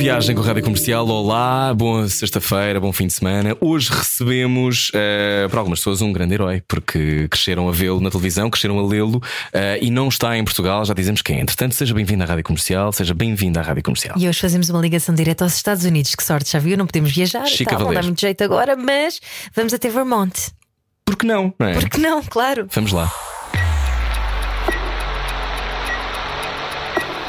Viagem com a Rádio Comercial. Olá, boa sexta-feira, bom fim de semana. Hoje recebemos, uh, para algumas pessoas, um grande herói, porque cresceram a vê-lo na televisão, cresceram a lê-lo uh, e não está em Portugal, já dizemos quem. Entretanto, seja bem-vindo à Rádio Comercial, seja bem-vindo à Rádio Comercial. E hoje fazemos uma ligação direta aos Estados Unidos. Que sorte, já viu? Não podemos viajar, Chica tá, não dá muito jeito agora, mas vamos até Vermont. Por que não? não é? Por que não? Claro. Vamos lá.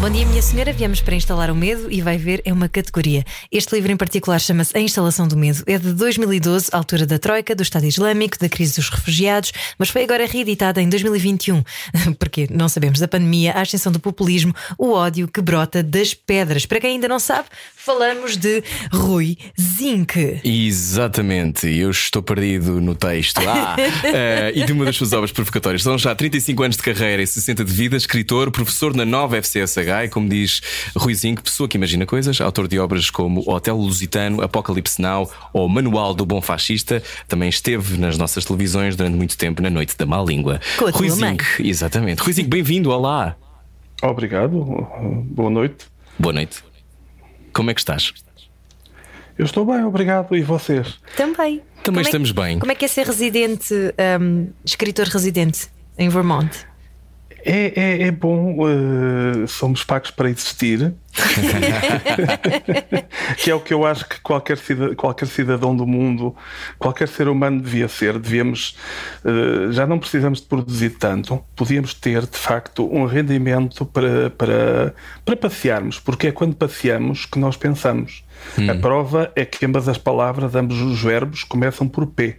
Bom dia, minha senhora. Viemos para instalar o medo e vai ver, é uma categoria. Este livro em particular chama-se A Instalação do Medo. É de 2012, altura da Troika, do Estado Islâmico, da crise dos refugiados, mas foi agora reeditada em 2021. Porque não sabemos da pandemia, a ascensão do populismo, o ódio que brota das pedras. Para quem ainda não sabe, falamos de Rui Zinck. Exatamente, eu estou perdido no texto. Ah, eh, e de uma das suas obras provocatórias. São já 35 anos de carreira e 60 de vida, escritor, professor na nova FCSH e, como diz Ruizinho, pessoa que imagina coisas, autor de obras como Hotel Lusitano, Apocalipse Now ou Manual do Bom Fascista. Também esteve nas nossas televisões durante muito tempo na Noite da Má Língua. Com a Ruizinho, exatamente. Ruizinho, bem-vindo, olá. Obrigado, boa noite. Boa noite. Como é que estás? Eu estou bem, obrigado. E vocês? Também. Como é que- estamos bem. Como é que é ser residente, um, escritor residente em Vermont? É, é, é bom, eh, somos pagos para existir. que é o que eu acho que qualquer, cida- qualquer cidadão do mundo, qualquer ser humano devia ser. Devíamos, eh, já não precisamos de produzir tanto, podíamos ter de facto um rendimento para, para, para passearmos, porque é quando passeamos que nós pensamos. A prova é que ambas as palavras, ambos os verbos começam por P.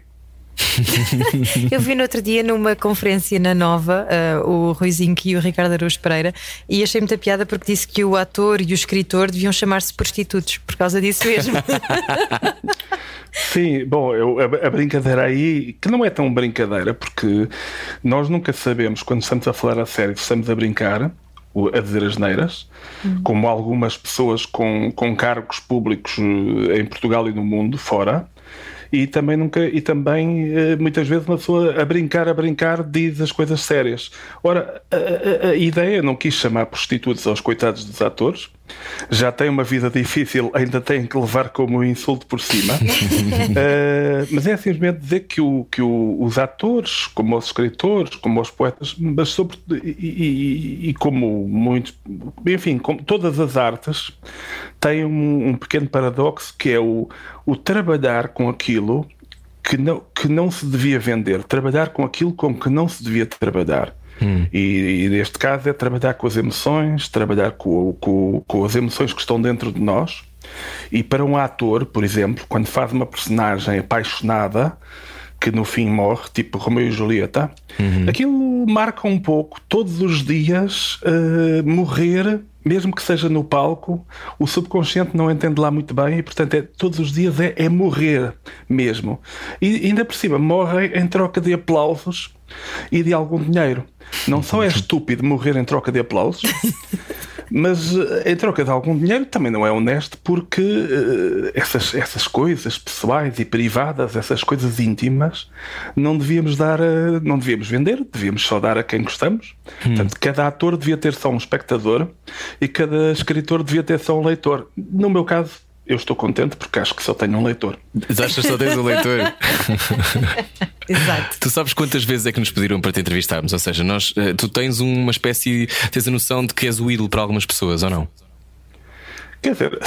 Eu vi no outro dia numa conferência na Nova uh, o Ruizinho e o Ricardo Araújo Pereira e achei muita piada porque disse que o ator e o escritor deviam chamar-se prostitutos por causa disso mesmo. Sim, bom, eu- a, a brincadeira aí, que não é tão brincadeira, porque nós nunca sabemos quando estamos a falar a sério se estamos a brincar, a dizer as neiras, como algumas pessoas com, com cargos públicos eh, em Portugal e no mundo, fora. E também nunca e também eh, muitas vezes uma pessoa a brincar a brincar diz as coisas sérias. Ora, a, a- a ideia não quis chamar prostitutos aos coitados dos atores. Já têm uma vida difícil, ainda têm que levar como um insulto por cima. Eh, mas é simplesmente dizer que, o, que o- os atores, como os escritores, como os poetas, mas sobre e, e- e como muitos, enfim, como todas as artes, têm um, um pequeno paradoxo que é o, o trabalhar com aquilo que não, que não se devia vender, trabalhar com aquilo com que não se devia trabalhar. E, e neste caso é trabalhar com as emoções, trabalhar com, com, com as emoções que estão dentro de nós. E para um ator, por exemplo, quando faz uma personagem apaixonada, que no fim morre, tipo Romeu e Julieta, aquilo marca um pouco todos os dias eh, morrer, mesmo que seja no palco, o subconsciente não entende lá muito bem e, portanto, é, todos os dias é, é morrer mesmo. E ainda por cima, morre em troca de aplausos e de algum dinheiro. Não só é estúpido morrer em troca de aplausos, mas eh, em troca de algum dinheiro também não é honesto porque eh, essas, essas coisas pessoais e privadas, essas coisas íntimas, não devíamos dar, a- não devíamos vender, devíamos só dar a quem gostamos. Portanto, cada ator devia ter só um espectador e cada escritor devia ter só um leitor. No meu caso, eu estou contente porque acho que só tenho um leitor. Achas que só tens o leitor? Exato. Tu sabes quantas vezes é que nos pediram para te entrevistarmos? Ou seja, nós, eh, tu tens uma espécie, tens a noção de que és o ídolo para algumas pessoas, ou não? Quer dizer,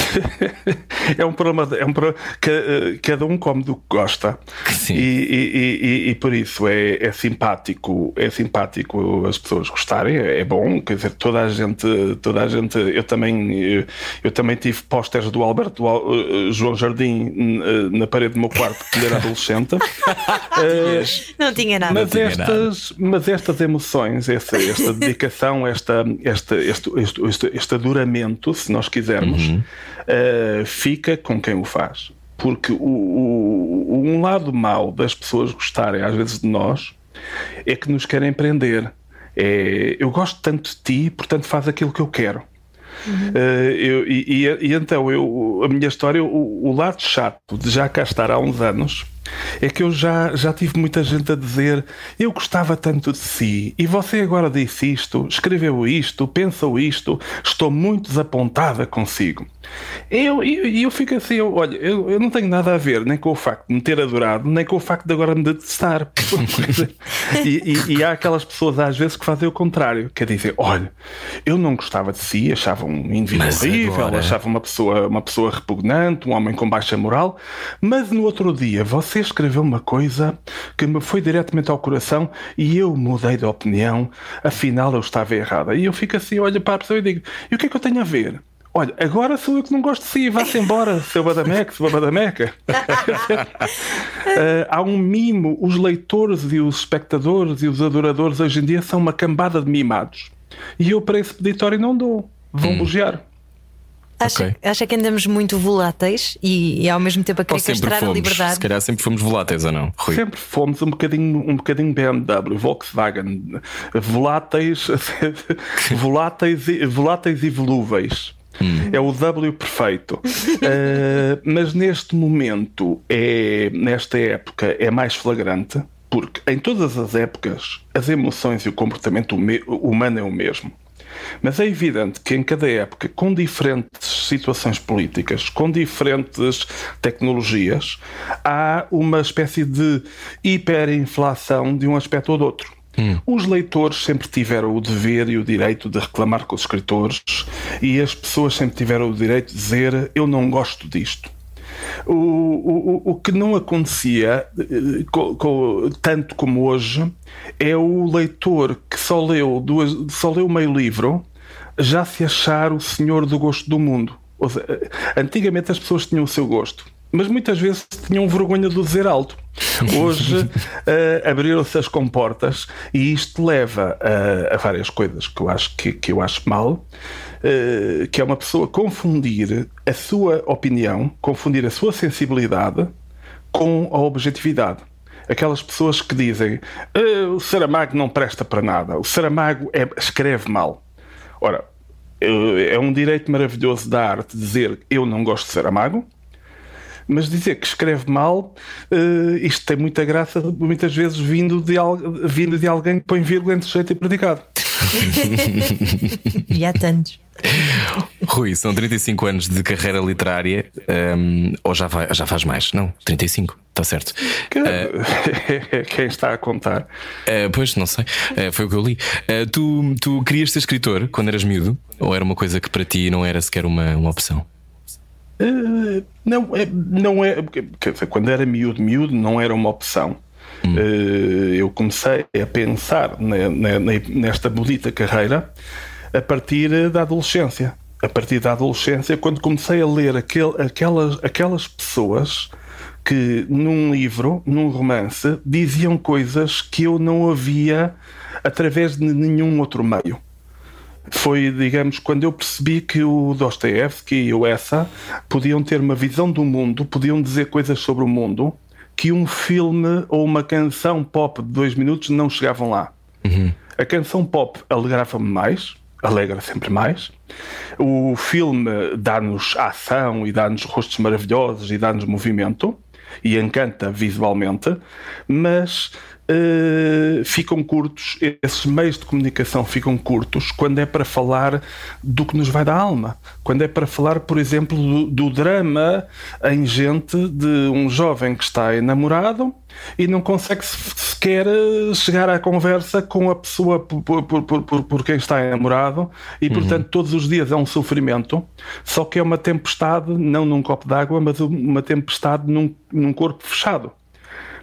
é um problema. É um pro- ca- eh, cada um come do que gosta. Sim. E, e- e- e- e por isso é, é simpático, é simpático as pessoas gostarem, é, é bom, quer dizer, toda a gente, toda a gente, eu também, eu, eu também tive pósteres do Alberto Al- eh, João Jardim eh, na parede do meu quarto quando era adolescente. Eh, Não tinha nada. mas tinha estas, mas estas emoções, essa, esta dedicação, esta, esta, este, este, este, este adoramento, se nós quisermos, eh, fica com quem o faz. Porque o, o- um lado mau das pessoas gostarem, às vezes, de nós, é que nos querem prender. É, eu gosto tanto de ti, portanto faz aquilo que eu quero. Eh, eu- e, e- e então eu, a minha história, o, o lado chato de já cá estar há uns anos, é que eu já, já tive muita gente a dizer eu gostava tanto de si e você agora disse isto, escreveu isto, pensou isto, estou muito desapontada consigo. Eu, eu, eu fico assim, eu, olha, eu, eu não tenho nada a ver nem com o facto de me ter adorado, nem com o facto de agora me detestar. e, e, e, há aquelas pessoas às vezes que fazem o contrário, quer dizer, olha, eu não gostava de si, achava um indivíduo horrível, achava uma pessoa, uma pessoa repugnante, um homem com baixa moral, mas no outro dia você escreveu uma coisa que me foi diretamente ao coração e eu mudei de opinião, afinal eu estava errada. E eu fico assim, olho para a pessoa e digo: e o que é que eu tenho a ver? Olha, agora sou eu que não gosto de si, vá-se embora, seu Badameca, seu Badameca. uh, há um mimo, os leitores e os espectadores e os adoradores hoje em dia são uma cambada de mimados. E eu para esse peditório não dou, vão hum. bugear. Acha, okay. acha que andamos muito voláteis e, e ao mesmo tempo a querer castrar fomos, a liberdade? Se calhar sempre fomos voláteis ou não? Rui? Sempre fomos um bocadinho, um bocadinho BMW, Volkswagen, voláteis, voláteis, e, voláteis e volúveis. Hum. É o W perfeito. uh, mas neste momento, é, nesta época, é mais flagrante, porque em todas as épocas as emoções e o comportamento humano é o mesmo. Mas é evidente que em cada época, com diferentes situações políticas, com diferentes tecnologias, há uma espécie de hiperinflação de um aspecto ou do outro. Hum. Os leitores sempre tiveram o dever e o direito de reclamar com os escritores, e as pessoas sempre tiveram o direito de dizer: Eu não gosto disto. O, o, o que não acontecia eh, co, co, tanto como hoje é o leitor que só leu, duas, só leu meio livro já se achar o senhor do gosto do mundo. Seja, antigamente as pessoas tinham o seu gosto, mas muitas vezes tinham vergonha de dizer alto. Hoje uh, abriram-se as comportas e isto leva a, a, várias coisas que eu acho que, que eu acho mal. Uh, que é uma pessoa confundir a sua opinião, confundir a sua sensibilidade com a objetividade. Aquelas pessoas que dizem uh, o Saramago não presta para nada, o Saramago é, escreve mal. Ora, é um direito maravilhoso da arte dizer eu não gosto de Saramago, mas dizer que escreve mal, uh, isto tem muita graça, muitas vezes vindo de, vindo de alguém que põe vírgula entre sujeito e predicado. e há tantos. Rui, são 35 anos de carreira literária, um, ou já, vai, já faz mais? Não, 35, está certo. Que, uh, quem está a contar? Uh, pois, não sei, uh, foi o que eu li. tu, tu querias ser escritor quando eras miúdo? Ou era uma coisa que para ti não era sequer uma, uma opção? não, é, não é. Quer dizer, quando era miúdo, miúdo, não era uma opção. Hum. eu comecei a pensar nesta bonita carreira a partir da adolescência. A partir da adolescência, quando comecei a ler aquel, aquelas, aquelas pessoas que num livro, num romance, diziam coisas que eu não havia através de nenhum outro meio. Foi, digamos, quando eu percebi que o Dostoevsky e o Essa podiam ter uma visão do mundo, podiam dizer coisas sobre o mundo que um filme ou uma canção pop de dois minutos não chegavam lá. Uhum. A canção pop alegrava-me mais, alegra sempre mais. O filme dá-nos ação e dá-nos rostos maravilhosos e dá-nos movimento e encanta visualmente, mas uh, ficam curtos, esses meios de comunicação ficam curtos quando é para falar do que nos vai da alma. Quando é para falar, por exemplo, do, do drama em gente de um jovem que está enamorado e não consegue sequer eh, chegar à conversa com a pessoa por, por, por, por quem está enamorado e, uhum. portanto, todos os dias é um sofrimento, só que é uma tempestade, não num copo d'água, mas uma tempestade num, num corpo fechado.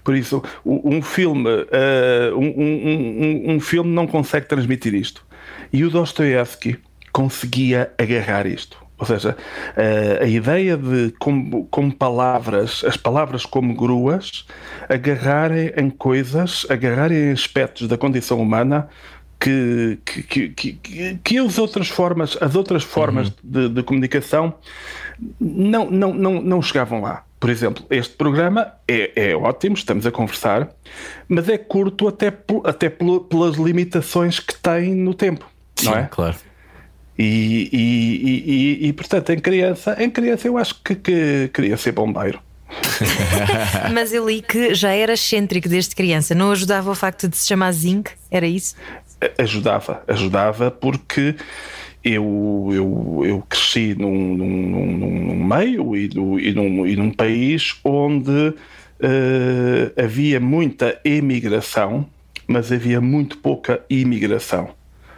Por isso, um filme, uh, um, um, um, filme não consegue transmitir isto. E o Dostoevsky conseguia agarrar isto. Ou seja, uh, a ideia de como, como, palavras, as palavras como gruas, agarrarem em coisas, agarrarem em aspectos da condição humana que, que, que, que, que as outras formas, as outras formas uhum. de, de, comunicação não, não, não, não chegavam lá. Por exemplo, este programa é, é ótimo, estamos a conversar, mas é curto até, até pelas limitações que tem no tempo, Sim, não é? Claro. E, e, e, e, portanto, em criança, em criança eu acho que, que queria ser bombeiro. Mas eu li que já era excêntrico desde criança. Não ajudava o facto de se chamar Zinc? Era isso? Ajudava, ajudava porque eu, eu, eu cresci num, num, num meio e, do, e, num, e num país onde uh, havia muita emigração, mas havia muito pouca imigração.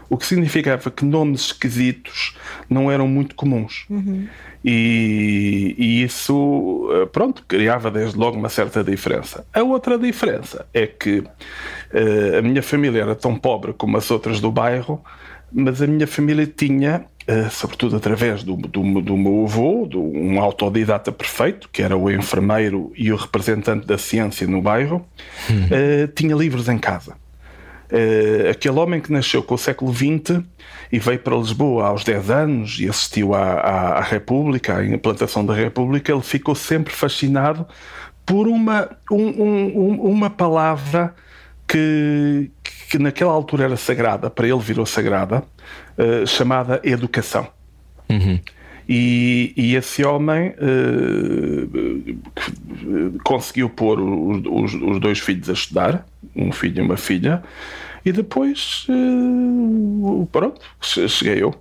O que significava que nomes esquisitos não eram muito comuns. Uhum. E, e, isso, eh, pronto, criava desde logo uma certa diferença. A outra diferença é que uh, a minha família era tão pobre como as outras do bairro, mas a minha família tinha, uh, sobretudo através do, do, do meu avô, do, um autodidata perfeito, que era o enfermeiro e o representante da ciência no bairro, uhum. uh, tinha livros em casa. Uh, aquele homem que nasceu com o século XX e veio para Lisboa aos 10 anos e assistiu à, à, à República, à implantação da República, ele ficou sempre fascinado por uma, um, um, uma palavra que, que naquela altura era sagrada, para ele virou sagrada, uh, chamada educação. Uhum. E, e, esse homem uh, conseguiu pôr os, os, os, dois filhos a estudar, um filho e uma filha, e depois, uh, pronto, cheguei eu.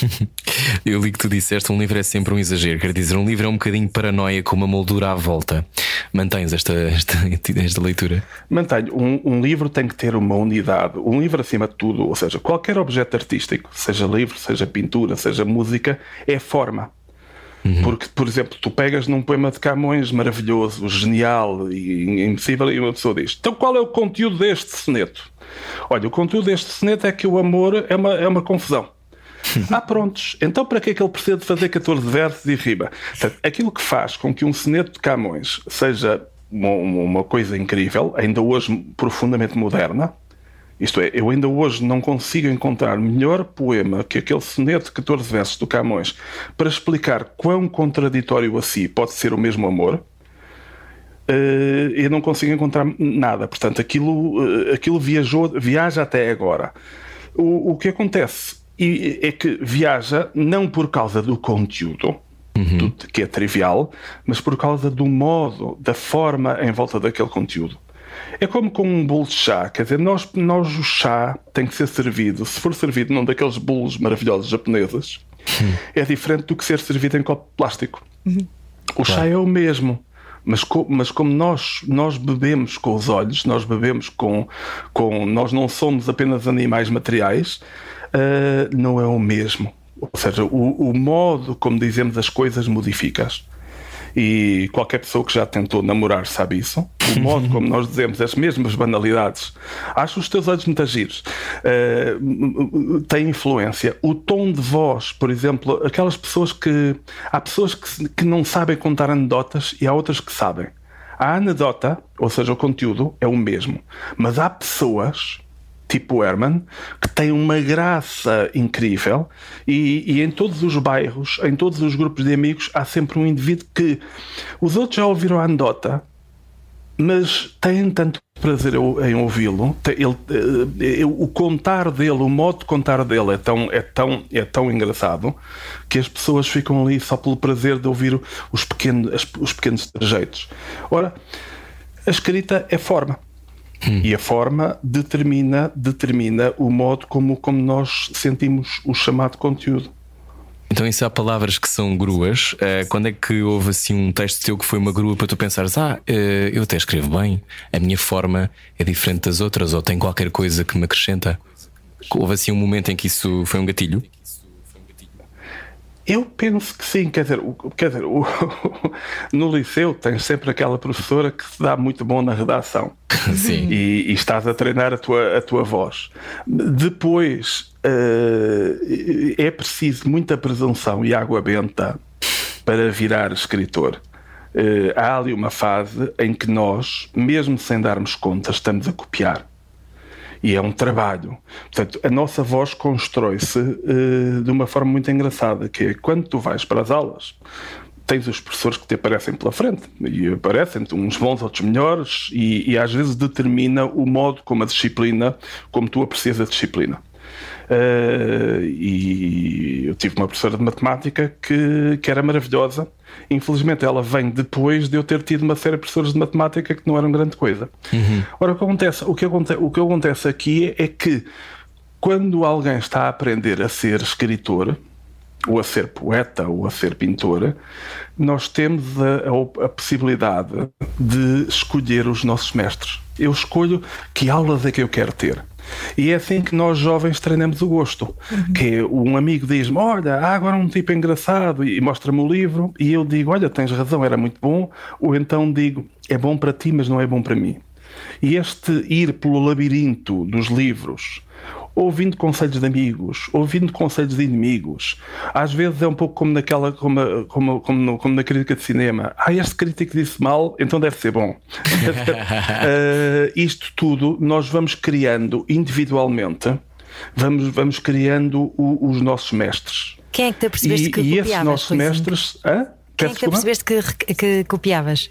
Eu li que tu disseste um livro é sempre um exagero. Quer dizer, um livro é um bocadinho paranoia com uma moldura à volta. Mantens esta, esta, esta leitura? Mantenho. Um, um, livro tem que ter uma unidade. Um livro, acima de tudo, ou seja, qualquer objeto artístico, seja livro, seja pintura, seja música, é forma. Uhum. Porque, por exemplo, tu pegas num poema de Camões maravilhoso, genial e impossível, e uma pessoa diz: Então qual é o conteúdo deste soneto? Olha, o conteúdo deste soneto é que o amor é uma, é uma confusão. ah, prontos. Então para que é que ele precisa de fazer 14 versos e rima? Portanto, aquilo que faz com que um soneto de Camões seja uma, uma coisa incrível, ainda hoje profundamente moderna, isto é, eu ainda hoje não consigo encontrar melhor poema que aquele soneto de 14 versos do Camões para explicar quão contraditório a si pode ser o mesmo amor. Uh, eu não consigo encontrar nada. Portanto, aquilo, uh, aquilo viajou, viaja até agora. O, o que acontece é que viaja não por causa do conteúdo, uhum. do, que é trivial, mas por causa do modo, da forma em volta daquele conteúdo. É como com um bolo de chá, quer dizer, nós, nós o chá tem que ser servido, se for servido num daqueles bolos maravilhosos japoneses, uhum. é diferente do que ser servido em copo de plástico. Uhum. O claro. chá é o mesmo. Mas, co mas como nós, nós bebemos com os olhos, nós bebemos com, com. Nós não somos apenas animais materiais, uh, não é o mesmo. Ou seja, o, o modo como dizemos as coisas modifica-se e qualquer pessoa que já tentou namorar sabe isso. O modo como nós dizemos as mesmas banalidades, acho os teus olhos muito giros, uh, tem influência. O tom de voz, por exemplo, aquelas pessoas que. Há pessoas que, que não sabem contar anedotas e há outras que sabem. A anedota, ou seja, o conteúdo, é o mesmo, mas há pessoas tipo Herman, que tem uma graça incrível e, e, em todos os bairros, em todos os grupos de amigos, há sempre um indivíduo que os outros já ouviram a anedota, mas têm tanto prazer em ouvi-lo. Eh, o contar dele, o modo de contar dele é tão, é, tão, é tão engraçado que as pessoas ficam ali só pelo prazer de ouvir os pequenos, os pequenos trejeitos. Ora, a escrita é forma. Hum. E a forma determina, determina o modo como, como nós sentimos o chamado conteúdo. Então, isso há palavras que são gruas. Uh, quando é que houve assim um texto teu que foi uma grua para tu pensares, ah, uh, eu até escrevo bem, a minha forma é diferente das outras, ou tem qualquer coisa que me acrescenta? Houve assim um momento em que isso foi um gatilho? Eu penso que sim, quer dizer, o, quer dizer o, no liceu tens sempre aquela professora que se dá muito bom na redação sim. E, e estás a treinar a tua, a tua voz. Depois uh, é preciso muita presunção e água benta para virar escritor. Uh, há ali uma fase em que nós, mesmo sem darmos conta, estamos a copiar e é um trabalho. Portanto, a nossa voz constrói-se uh, de uma forma muito engraçada, que é quando tu vais para as aulas, tens os professores que te aparecem pela frente e aparecem uns bons, outros melhores e, e, às vezes determina o modo como a disciplina, como tu aprecias a disciplina. Uh, e eu tive uma professora de matemática que, que era maravilhosa. Infelizmente, ela vem depois de eu ter tido uma série de professores de matemática que não eram grande coisa. Uhum. Ora, o que acontece, o que acontece, o que acontece aqui é, é que quando alguém está a aprender a ser escritor, ou a ser poeta, ou a ser pintor, nós temos a, a, a, possibilidade de escolher os nossos mestres. Eu escolho que aulas é que eu quero ter. E é assim que nós jovens treinamos o gosto. Uhum. Que um amigo diz-me: Olha, há agora um tipo engraçado e mostra-me o livro. E eu digo: Olha, tens razão, era muito bom. Ou então digo: É bom para ti, mas não é bom para mim. E este ir pelo labirinto dos livros, ouvindo conselhos de amigos, ouvindo conselhos de inimigos. Às vezes é um pouco como naquela, como, como, como, no, como na crítica de cinema. Ah, este crítico disse mal, então deve ser bom. uh, isto tudo nós vamos criando individualmente, vamos, vamos criando o, os nossos mestres. Quem é que te apercebeste e, que e copiavas? E esses nossos mestres. Hã? Quem é que te apercebeste que, que copiavas?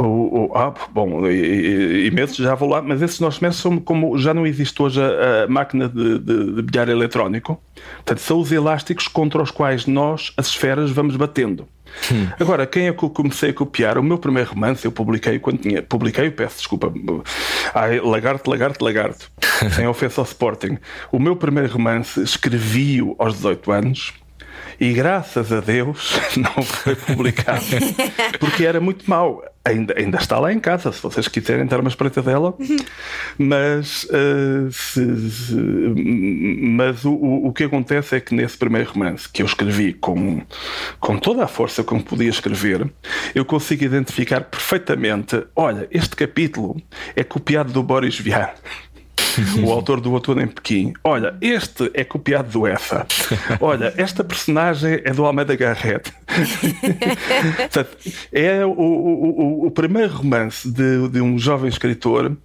O, o, ah, bom, imensos, já vou lá, mas esses nossos mestres são como já não existe hoje a, a máquina de, de, de, bilhar eletrónico, portanto, são os elásticos contra os quais nós, as esferas, vamos batendo. Hum. Agora, quem é que eu comecei a copiar? O meu primeiro romance eu publiquei quando tinha. Publiquei, peço desculpa. Ai, lagarto, lagarto, lagarto. sem ofensa ao Sporting. O meu primeiro romance escrevi-o aos 18 anos e graças a Deus não foi publicado porque era muito mau. Ainda, ainda está lá em casa, se vocês quiserem dar uma espreita dela. Mas, uh, se, se, mas o, o, que acontece é que nesse primeiro romance que eu escrevi com, com toda a força como podia escrever, eu consigo identificar perfeitamente: olha, este capítulo é copiado do Boris Vian o autor do Outono em Pequim. Olha, este é copiado do EFA. Olha, esta personagem é do Almeida Garrett. é o, o, o, primeiro romance de, de, um jovem escritor.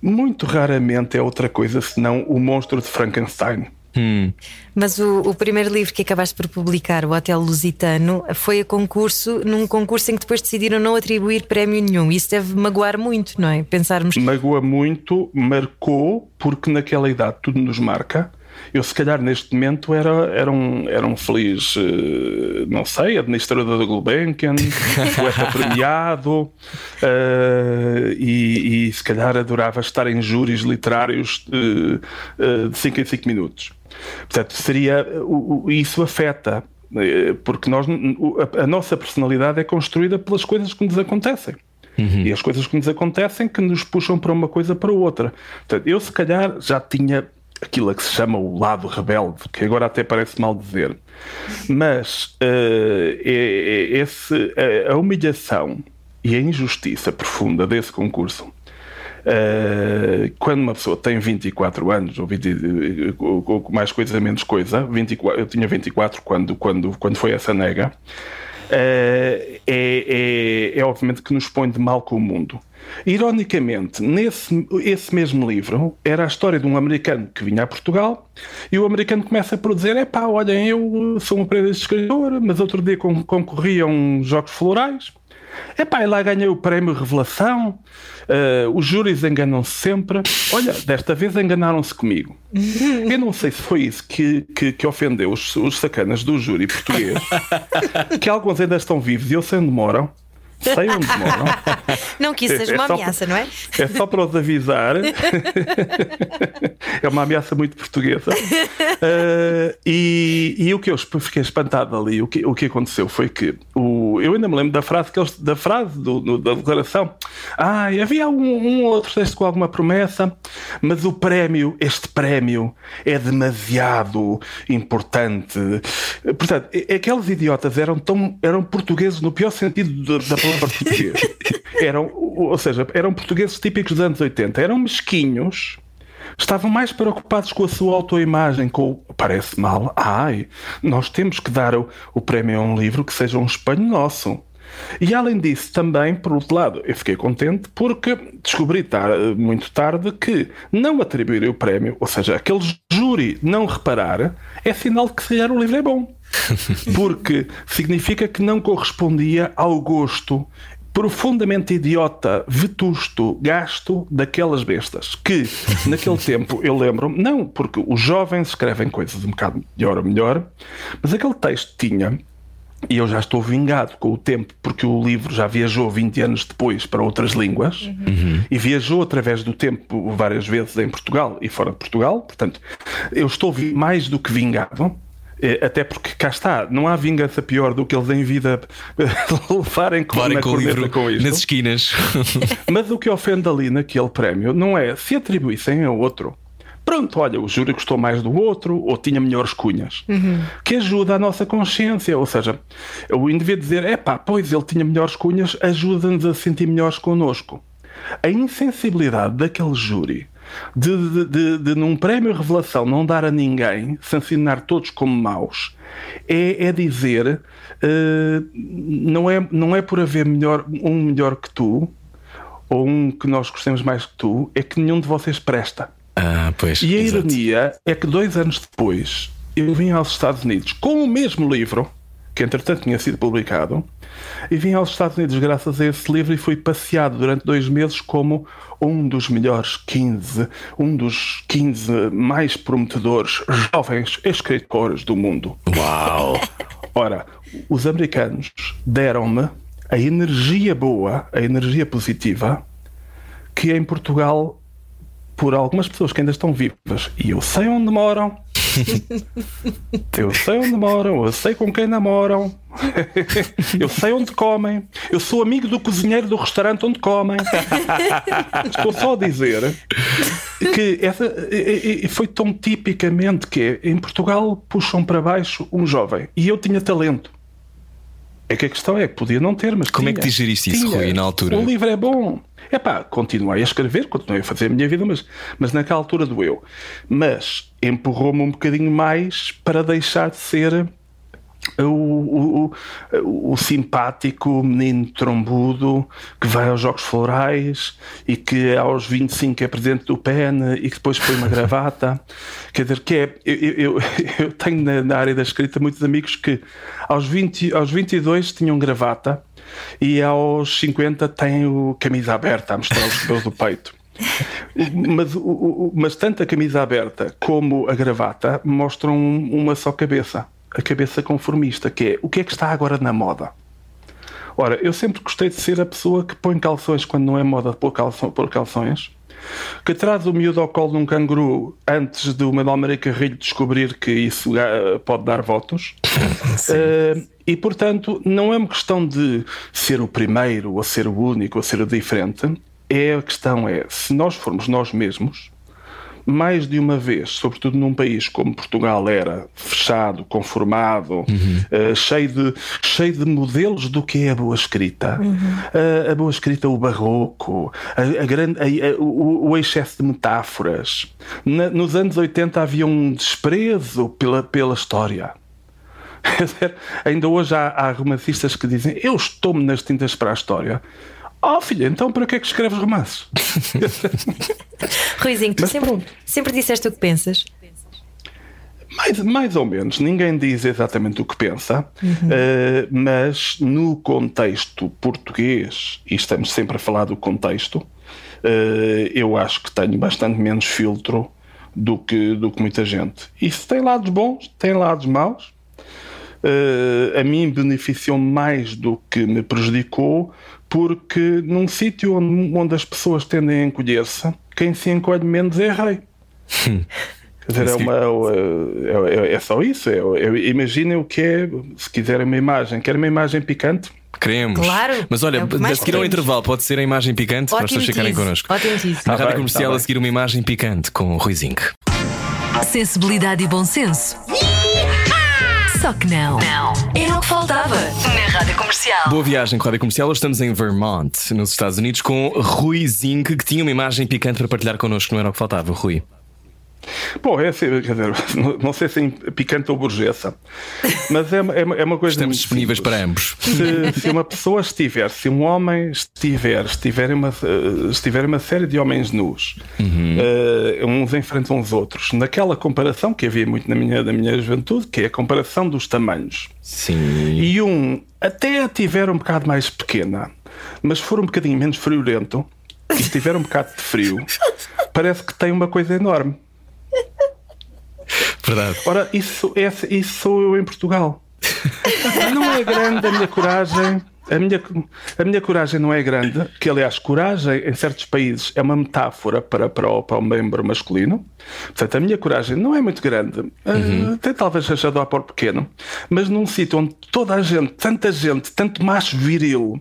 Muito raramente é outra coisa senão o monstro de Frankenstein. Hum. Mas o, o, primeiro livro que acabaste por publicar, O Hotel Lusitano, foi a concurso, num concurso em que depois decidiram não atribuir prémio nenhum. Isso deve magoar muito, não é? Pensarmos. Magoa muito, marcou, porque naquela idade tudo nos marca. Eu, se calhar, neste momento era, era, um, era um feliz, uh, não sei, administrador da Gulbenkian, poeta premiado, uh, e, e, se calhar adorava estar em júris literários de 5 em 5 minutos. Portanto, seria, isso afeta, eh, porque nós, a nossa personalidade é construída pelas coisas que nos acontecem. Uhum. E as coisas que nos acontecem que nos puxam para uma coisa para outra. Portanto, eu se calhar já tinha aquilo a que se chama o lado rebelde, que agora até parece mal dizer, mas uh, esse, a, humilhação e a injustiça profunda desse concurso Uh, quando uma pessoa tem 24 anos, ou, 20, ou, ou mais coisa, menos coisa, 24, eu tinha 24 quando, quando, quando foi essa nega, é, é, é obviamente que nos põe de mal com o mundo. Ironicamente, nesse esse mesmo livro era a história de um americano que vinha a Portugal e o americano começa por dizer: é pá, olhem, eu sou um aprendiz de escritor, mas outro dia concorri uns jogos florais. É pá, e lá ganhei o prémio Revelação. Uh, os júris enganam-se sempre. Olha, desta vez enganaram-se comigo. Eu não sei se foi isso que, que, que ofendeu os, os sacanas do júri português, que alguns ainda estão vivos e eu sei onde moram. Sei onde moram. Não que isso seja é, uma ameaça, não é? É só para os avisar. é uma ameaça muito portuguesa. Uh, e, e, o que eu fiquei espantado ali, o que, o que aconteceu foi que o, eu ainda me lembro da frase, que eles, da frase do, do, da declaração. Ah, havia um, um outro texto com alguma promessa, mas o prémio, este prémio, é demasiado importante. Portanto, aqueles idiotas eram, tão, eram portugueses no pior sentido da palavra português. Eram, ou seja, eram portugueses típicos dos anos 80, eram mesquinhos, estavam mais preocupados com a sua autoimagem, com o parece mal, ai, nós temos que dar o, o prémio a um livro que seja um espelho nosso. E além disso, também, por outro lado, eu fiquei contente porque descobri tar, muito tarde que não atribuir o prémio, ou seja, aquele júri não reparar, é sinal de que se calhar o livro é bom. Porque significa que não correspondia ao gosto profundamente idiota, vetusto, gasto daquelas bestas. Que naquele tempo eu lembro, não, porque os jovens escrevem coisas um bocado melhor ou melhor, mas aquele texto tinha e eu já estou vingado com o tempo, porque o livro já viajou 20 anos depois para outras línguas uhum. e viajou através do tempo várias vezes em Portugal e fora de Portugal. Portanto, eu estou mais do que vingado. Eh, até porque cá está, não há vingança pior do que eles em vida levarem com, com o livro com isto. nas esquinas. Mas o que ofende ali naquele prémio não é se atribuíssem a outro pronto, olha, o júri gostou mais do outro ou tinha melhores cunhas. Uhum. Que ajuda a nossa consciência. Ou seja, o indivíduo dizer, é pá, pois ele tinha melhores cunhas, ajuda-nos a sentir melhores connosco. A insensibilidade daquele júri de, de, de, de, num prémio revelação não dar a ninguém, sancionar todos como maus, é, é dizer uh, não, é, não é por haver melhor, um melhor que tu ou um que nós gostemos mais que tu, é que nenhum de vocês presta. Ah, pois, e a exato. ironia é que dois anos depois eu vim aos Estados Unidos com o mesmo livro, que entretanto tinha sido publicado, e vim aos Estados Unidos graças a esse livro e fui passeado durante dois meses como um dos melhores 15, um dos 15 mais prometedores jovens escritores do mundo. Uau! Ora, os americanos deram-me a energia boa, a energia positiva, que em Portugal por algumas pessoas que ainda estão vivas e eu sei onde moram. eu sei onde moram, eu sei com quem namoram, eu sei onde comem, eu sou amigo do cozinheiro do restaurante onde comem. Estou só a dizer que essa foi tão tipicamente que em Portugal puxam para baixo um jovem e eu tinha talento. É que a questão é que podia não ter, mas. Como tinha, é que digeriste isso, Rui, na altura? O livro é bom. É pá, continuei a escrever, continuei a fazer a minha vida, mas, mas naquela altura doeu. Mas empurrou-me um bocadinho mais para deixar de ser o, o, o, o, simpático menino trombudo que vai aos Jogos Florais e que aos 25 é presidente do PEN e que depois põe uma gravata. Quer dizer, que é. Eu, eu, eu tenho na, na, área da escrita muitos amigos que aos, 20, aos 22 tinham gravata e aos 50 têm o camisa aberta a mostrar os cabelos do peito. Mas, o, mas tanto a camisa aberta como a gravata mostram uma só cabeça a cabeça conformista, que é o que é que está agora na moda. Ora, eu sempre gostei de ser a pessoa que põe calções quando não é moda pôr, calção, pôr calções, que traz o miúdo ao colo de um canguru antes de o Manuel Maria Carrilho descobrir que isso uh, pode dar votos. uh, e, portanto, não é uma questão de ser o primeiro, ou ser o único, ou ser o diferente. É a questão é, se nós formos nós mesmos, mais de uma vez, sobretudo num país como Portugal era, fechado, conformado, uhum. uh, cheio, de, cheio de modelos do que é a boa escrita. Uhum. Uh, a boa escrita, o barroco, a, a grande, a, o, o, excesso de metáforas. Na, nos anos 80 havia um desprezo pela, pela história. Ainda hoje há, há romancistas que dizem eu estou-me nas tintas para a história. Oh filha, então para que é que escreves romances? Ruizinho, tu sempre, sempre disseste o que pensas? Mais, mais ou menos, ninguém diz exatamente o que pensa, uhum. uh, mas no contexto português, e estamos sempre a falar do contexto, uh, eu acho que tenho bastante menos filtro do que, do que muita gente. Isso tem lados bons, tem lados maus. Uh, a mim beneficiou mais do que me prejudicou, porque num sítio onde, onde, as pessoas tendem a encolher-se, quem se encolhe menos é rei. Quer dizer, é, uma, é, é, é só isso. É, é, imaginem o que é, se quiserem uma imagem, quer uma imagem picante. Queremos. Claro. Mas olha, é a seguir ao intervalo, pode ser a imagem picante para as pessoas ficarem connosco. Ótimo Na rádio comercial, tá a seguir uma imagem picante com o Rui Zinc. Sensibilidade e bom senso. Só que não. Não. Era o que faltava na Rádio Comercial. Boa viagem com a Rádio Comercial. Hoje estamos em Vermont, nos Estados Unidos, com Rui Zink, que tinha uma imagem picante para partilhar connosco. Não era o que faltava, Rui. Bom, é assim, quer dizer, não sei se é picante ou burguesa, mas é, é, é uma coisa. Estamos disponíveis simples. para ambos. Se, se, uma pessoa estiver, se um homem estiver, estiver em uma, estiver uma série de homens nus, uhum. uh, uns enfrentam os outros, naquela comparação que havia muito na minha, na minha juventude, que é a comparação dos tamanhos. Sim. E um até tiver um bocado mais pequena, mas for um bocadinho menos friorento e tiver um bocado de frio, parece que tem uma coisa enorme. Verdade. Ora, isso, é, isso sou eu em Portugal. Não é grande a minha coragem. A minha, a minha coragem não é grande, que aliás, coragem em certos países é uma metáfora para, para, o, para o membro masculino. Portanto, a minha coragem não é muito grande, uhum. uh, até talvez seja do por pequeno, mas num sítio onde toda a gente, tanta gente, tanto macho viril, uh,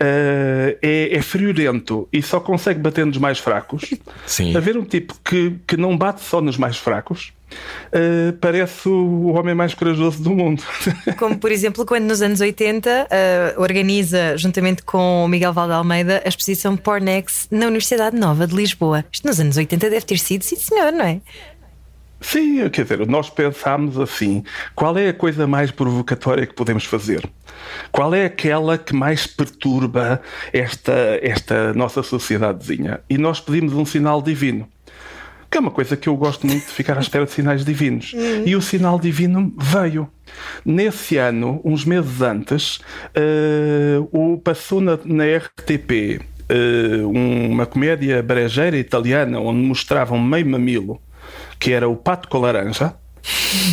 é, é friorento e só consegue bater nos mais fracos, Sim. haver um tipo que, que não bate só nos mais fracos Uh, parece o homem mais corajoso do mundo. Como, por exemplo, quando nos anos 80 uh, organiza, juntamente com o Miguel Valde Almeida, a exposição Pornex na Universidade Nova de Lisboa. Isto nos anos 80 deve ter sido, sim senhor, não é? Sim, quer dizer, nós pensámos assim: qual é a coisa mais provocatória que podemos fazer? Qual é aquela que mais perturba esta, esta nossa sociedadezinha? E nós pedimos um sinal divino que é uma coisa que eu gosto muito de ficar à espera de sinais divinos. E o sinal divino veio. Nesse ano, uns meses antes, uh, o, passou na, na RTP uh, eh, uma comédia brejeira italiana onde mostravam meio mamilo, que era o Pato com Laranja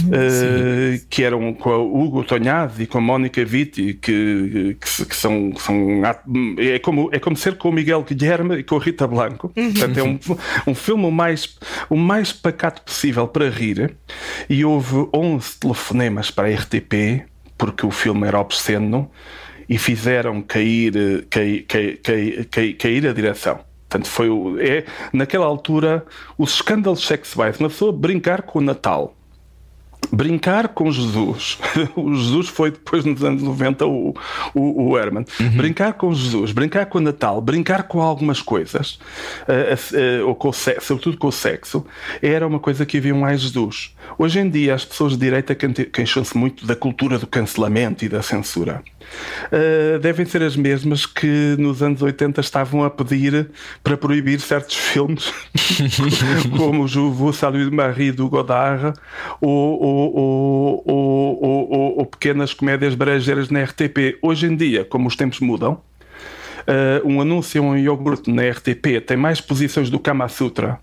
uh, que eram com o Hugo Tonhaz e com a Mónica Vitti, que, que, que são, são, é, como, é como ser com o Miguel Guilherme e com a Rita Blanco. Uhum. Portanto, é um, um filme o mais, o mais pacato possível para rir. E houve 11 telefonemas para a RTP, porque o filme era obsceno, e fizeram cair, cair, cair, cair, cair a direção. Portanto, foi é, naquela altura os escândalos sexuais, uma pessoa brincar com o Natal brincar com Jesus. O Jesus foi depois nos anos 90 o, o, o Herman. Uhum. Brincar com Jesus, brincar com o Natal, brincar com algumas coisas, uh, uh, ou com o sexo, sobretudo com o sexo, era uma coisa que havia mais Jesus. Hoje em dia as pessoas de direita queixam-se muito da cultura do cancelamento e da censura. Uh, devem ser as mesmas que nos anos 80 estavam a pedir para proibir certos filmes, como o Juvo, Salut Marie do Godard, ou, ou, ou, ou, pequenas comédias brejeiras na RTP. Hoje em dia, como os tempos mudam, uh, um anúncio um iogurte na RTP tem mais posições do Kama Sutra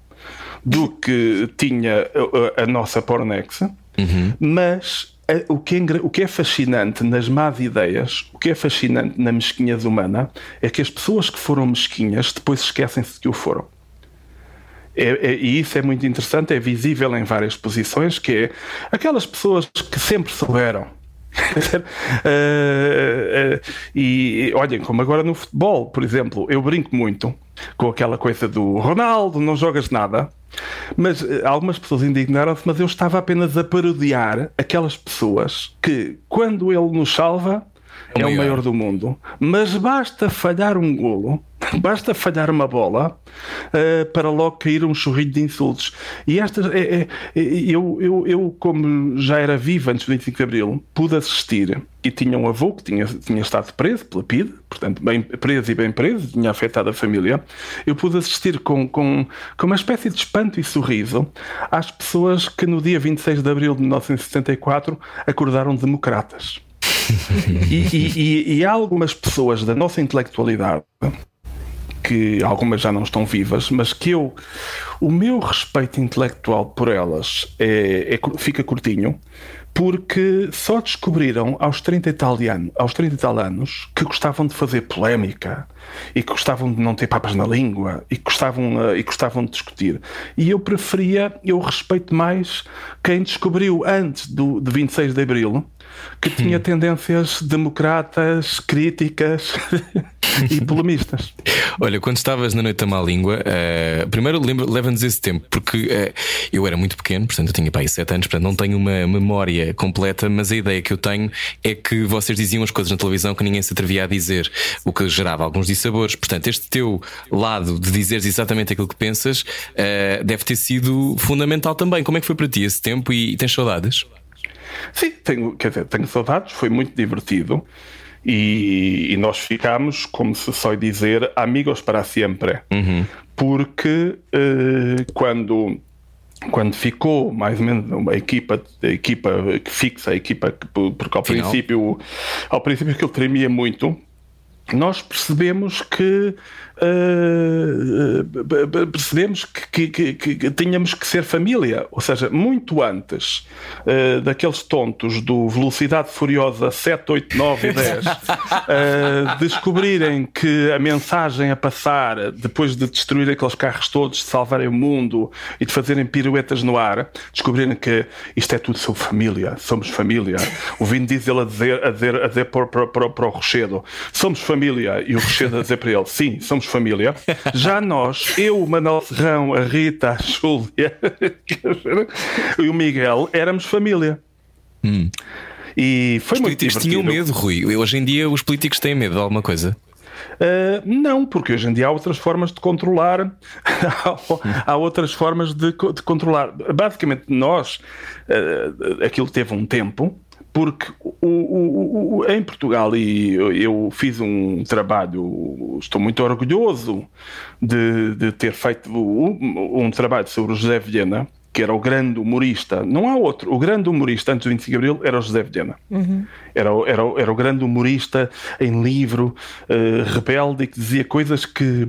do que tinha a, a nossa Pornex, uhum. mas o que, é, o que é fascinante nas más ideias, o que é fascinante na mesquinhez humana, é que as pessoas que foram mesquinhas depois esquecem-se de que o foram. É, é, e isso é muito interessante, é visível em várias posições, que é aquelas pessoas que sempre souberam. uh, uh, e olhem, como agora no futebol, por exemplo, eu brinco muito com aquela coisa do Ronaldo, não jogas nada. Mas uh, algumas pessoas indignaram-se, mas eu estava apenas a parodiar aquelas pessoas que, quando ele nos salva, é, é o maior do mundo. Mas basta falhar um golo Basta falhar uma bola uh, para logo cair um chorrilho de insultos. E estas, é, é, é, eu, eu, eu, como já era vivo antes do 25 de Abril, pude assistir e tinha um avô que tinha, tinha estado preso pela PIDE, portanto, bem preso e bem preso, tinha afetado a família. Eu pude assistir com, com, com uma espécie de espanto e sorriso às pessoas que no dia 26 de Abril de 1974 acordaram democratas. E, e, e, há algumas pessoas da nossa intelectualidade que algumas já não estão vivas, mas que eu, o meu respeito intelectual por elas é, é fica curtinho, porque só descobriram aos 30 e tal, anos, aos 30 e tal anos que gostavam de fazer polémica e que gostavam de não ter papas na língua e gostavam, uh, e gostavam de discutir. E eu preferia, eu respeito mais quem descobriu antes do, de 26 de Abril que tinha tendências democratas, críticas e polomistas. Olha, quando estavas na Noite da Má Língua, uh, primeiro leva-nos esse tempo, porque uh, eu era muito pequeno, portanto eu tinha para aí 7 anos, portanto não tenho uma memória completa, mas a ideia que eu tenho é que vocês diziam as coisas na televisão que ninguém se atrevia a dizer, o que gerava alguns dissabores. Portanto, este teu lado de dizeres exatamente aquilo que pensas uh, deve ter sido fundamental também. Como é que foi para ti esse tempo e, e tens saudades? Sim, tenho, quer dizer, tenho saudades, foi muito divertido. E, e, nós ficámos, como se só dizer, amigos para sempre. Uhum. Porque uh, quando, quando ficou mais ou menos uma equipa, a equipa que fixa, a equipa que, porque ao princípio, ao princípio que ele tremia muito, nós percebemos que uh, percebemos que, que, que, que, tínhamos que ser família, ou seja, muito antes uh, daqueles tontos do Velocidade Furiosa 7, 8, 9 e 10 uh, descobrirem que a mensagem a passar depois de destruir aqueles carros todos, de salvarem o mundo e de fazerem piruetas no ar, descobrirem que isto é tudo sobre família, somos família. O Vin Diesel a dizer, a dizer, a dizer para, para, para, para o Rochedo, somos família, e o Rochedo a dizer para ele, sim, somos família. Já nós, eu, o Manuel Serrão, a Rita, a Júlia e o Miguel, éramos família. Hum. E foi Os muito políticos divertido. tinham medo, Rui. Hoje em dia os políticos têm medo de alguma coisa. Uh, não, porque hoje em dia há outras formas de controlar, há outras formas de, de controlar. Basicamente, nós, uh, aquilo teve um tempo, porque o, o, o, em Portugal, e eu, eu, fiz um trabalho, estou muito orgulhoso de, de ter feito um, um trabalho sobre o José Vilhena que era o grande humorista, não há outro, o grande humorista antes do 25 de Abril era o José Vilhena. Uhum. Era, era, era o grande humorista em livro, uh, rebelde, que dizia coisas que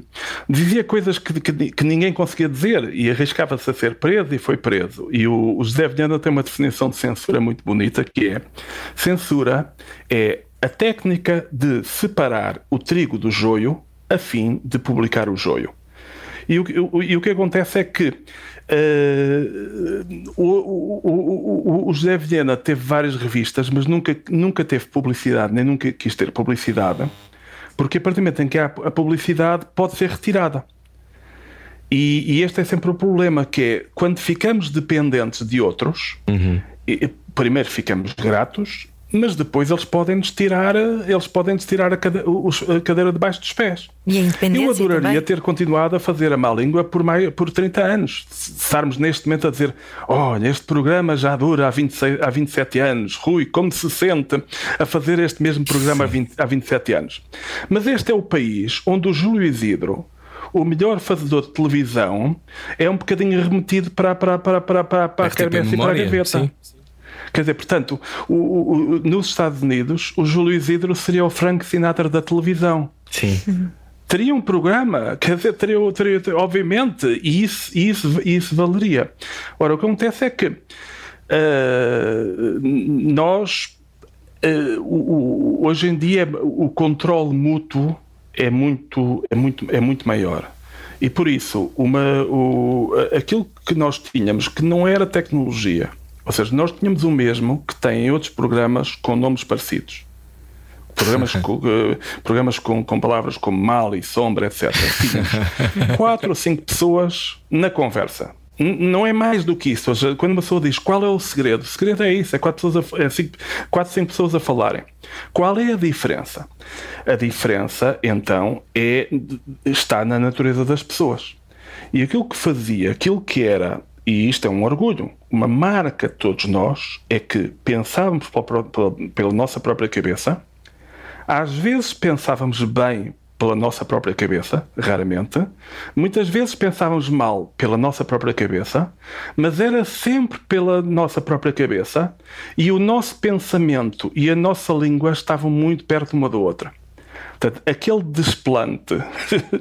dizia coisas que, que, que ninguém conseguia dizer e arriscava-se a ser preso e foi preso. E o, o José Vilhena tem uma definição de censura muito bonita que é censura é a técnica de separar o trigo do joio a fim de publicar o joio. E o, o, e o que acontece é que Uh, o, o, o, José Vilhena teve várias revistas, mas nunca, nunca teve publicidade, nem nunca quis ter publicidade, porque a partir do momento em que há a publicidade pode ser retirada. E, e este é sempre o problema, que é quando ficamos dependentes de outros, uhum. e, primeiro ficamos gratos, mas depois eles podem nos tirar, eles podem tirar a, cadeira, a cadeira debaixo dos pés. E a independência Eu adoraria também. ter continuado a fazer a má língua por, mais, por 30 anos. Se estarmos neste momento a dizer: olha, este programa já dura há, 26, há 27 anos. Rui, como se sente a fazer este mesmo programa há, 20, há 27 anos? Mas este é o país onde o Júlio Isidro o melhor fazedor de televisão é um bocadinho remetido para, para, para, para, para, para a e a gaveta. Sim. Quer dizer, portanto, o, o, o, nos Estados Unidos, o Júlio Isidro seria o Frank Sinatra da televisão. Sim. Teria um programa, quer dizer, teria, teria, teria obviamente, e isso, isso, isso valeria. Ora, o que acontece é que uh, nós, uh, hoje em dia, o controle mútuo é muito, é muito, é muito maior. E por isso, uma, o, aquilo que nós tínhamos, que não era tecnologia, ou seja, nós tínhamos o mesmo que tem em outros programas com nomes parecidos. Programas, com, uh, programas com, com palavras como mal e sombra, etc. Tínhamos quatro ou cinco pessoas na conversa. Não é mais do que isso. Ou seja, quando uma pessoa diz qual é o segredo, o segredo é isso: é quatro, pessoas a, é cinco, quatro, cinco pessoas a falarem. Qual é a diferença? A diferença, então, é, está na natureza das pessoas. E aquilo que fazia, aquilo que era e isto é um orgulho, uma marca de todos nós, é que pensávamos pela, nossa própria cabeça, às vezes pensávamos bem pela nossa própria cabeça, raramente, muitas vezes pensávamos mal pela nossa própria cabeça, mas era sempre pela nossa própria cabeça e o nosso pensamento e a nossa língua estavam muito perto uma da outra. Portanto, aquele desplante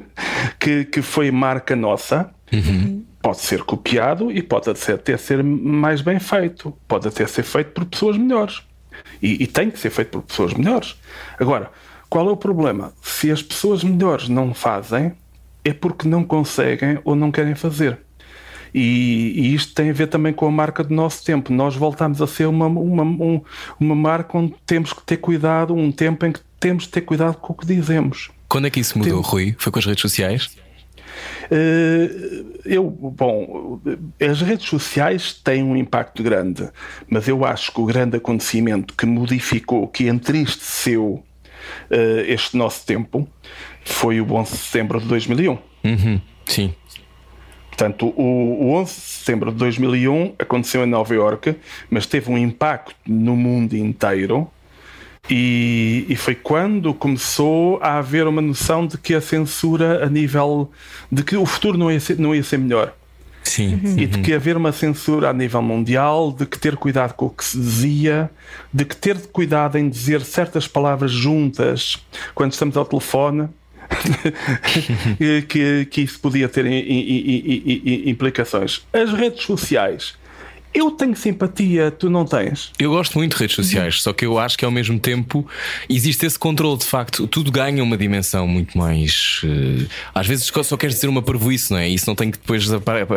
que, que foi marca nossa. Uhum pode ser copiado e pode até ser mais bem feito, pode até ser feito por pessoas melhores. E, e, tem que ser feito por pessoas melhores. Agora, qual é o problema? Se as pessoas melhores não fazem, é porque não conseguem ou não querem fazer. E, e isto tem a ver também com a marca do nosso tempo. Nós voltamos a ser uma, uma, um, uma marca onde temos que ter cuidado, um tempo em que temos de ter cuidado com o que dizemos. Quando é que isso mudou, Tem... Rui? Foi com as redes sociais? Uh, eu, bom, as redes sociais têm um impacto grande, mas eu acho que o grande acontecimento que modificou, que entristeceu uh, este nosso tempo foi o 11 de setembro de 2001. Uhum, sim. Portanto, o, o 11 de setembro de 2001 aconteceu em Nova Iorque, mas teve um impacto no mundo inteiro. E, e, foi quando começou a haver uma noção de que a censura a nível de que o futuro não ia ser, não ia ser melhor. Sim. e de que haver uma censura a nível mundial, de que ter cuidado com o que se dizia, de que ter cuidado em dizer certas palavras juntas quando estamos ao telefone. que, que isso podia ter implicações. As redes sociais. Eu tenho simpatia, tu não tens? Eu gosto muito de redes sociais, só que eu acho que ao mesmo tempo existe esse controle de facto, tudo ganha uma dimensão muito mais. eh, às vezes só só queres dizer uma parvoíce, não é? Isso não tem que depois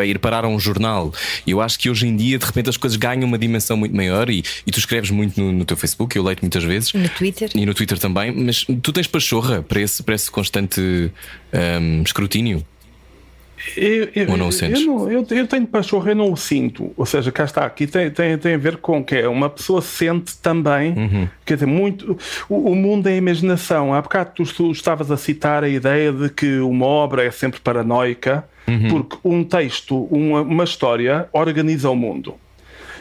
ir parar a um jornal. Eu acho que hoje em dia, de repente, as coisas ganham uma dimensão muito maior e, e tu escreves muito no, no teu Facebook, eu leio muitas vezes. No Twitter. E no Twitter também, mas tu tens pachorra para esse, para esse constante ehm, escrutínio? Eu, eu, Ou não o sentes? eu, não- eu- eu tenho pachorra, eu não o sinto. Ou seja, cá está, aqui tem, tem, tem a ver com que é uma pessoa sente também, Uhum. quer dizer, muito. O, o mundo é a imaginação. Há bocado tu, tu estavas a citar a ideia de que uma obra é sempre paranoica, Uhum. porque um texto, uma, uma história, organiza o mundo.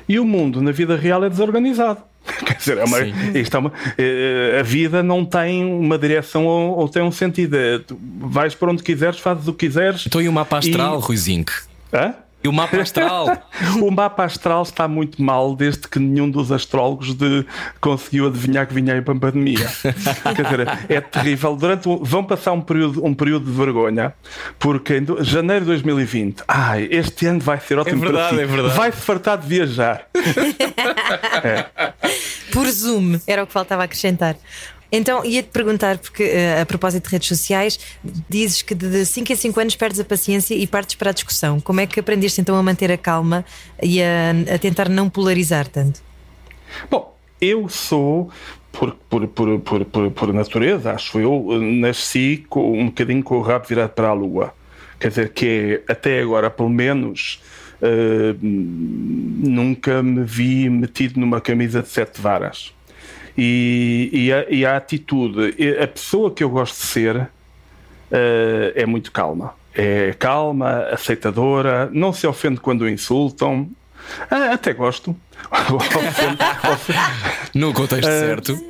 E o mundo na vida real é desorganizado. Quer dizer, é uma, isto é uma- eh, a vida não tem uma direção ou, ou tem um sentido. É, vais para onde quiseres, fazes o que quiseres. Então e o mapa astral, E- Rui Zinc? Hã? E o mapa astral? O mapa astral está muito mal desde que nenhum dos astrólogos de- conseguiu adivinhar que vinha aí para a pandemia. Quer dizer, é terrível. Durante um- vão passar um período, um período de vergonha, porque em do- janeiro de 2020, ai, este ano vai ser ótimo verdade, para si. é verdade. Vai-se fartar de viajar. Por Zoom, era o que faltava acrescentar. Então, ia-te perguntar, porque eh, a propósito de redes sociais, dizes que de 5 em 5 anos perdes a paciência e partes para a discussão. Como é que aprendeste então a manter a calma e a, a tentar não polarizar tanto? Bom, eu sou, por, por, por, por, por, por natureza, acho eu, nasci com, um bocadinho com o rabo virado para a lua. Quer dizer, que até agora, pelo menos, eh, nunca me vi metido numa camisa de sete varas. E, e, a, e a atitude, a pessoa que eu gosto de ser eh, é muito calma. É calma, aceitadora, não se ofende quando insultam. Ah, até gosto. No contexto Eh, certo.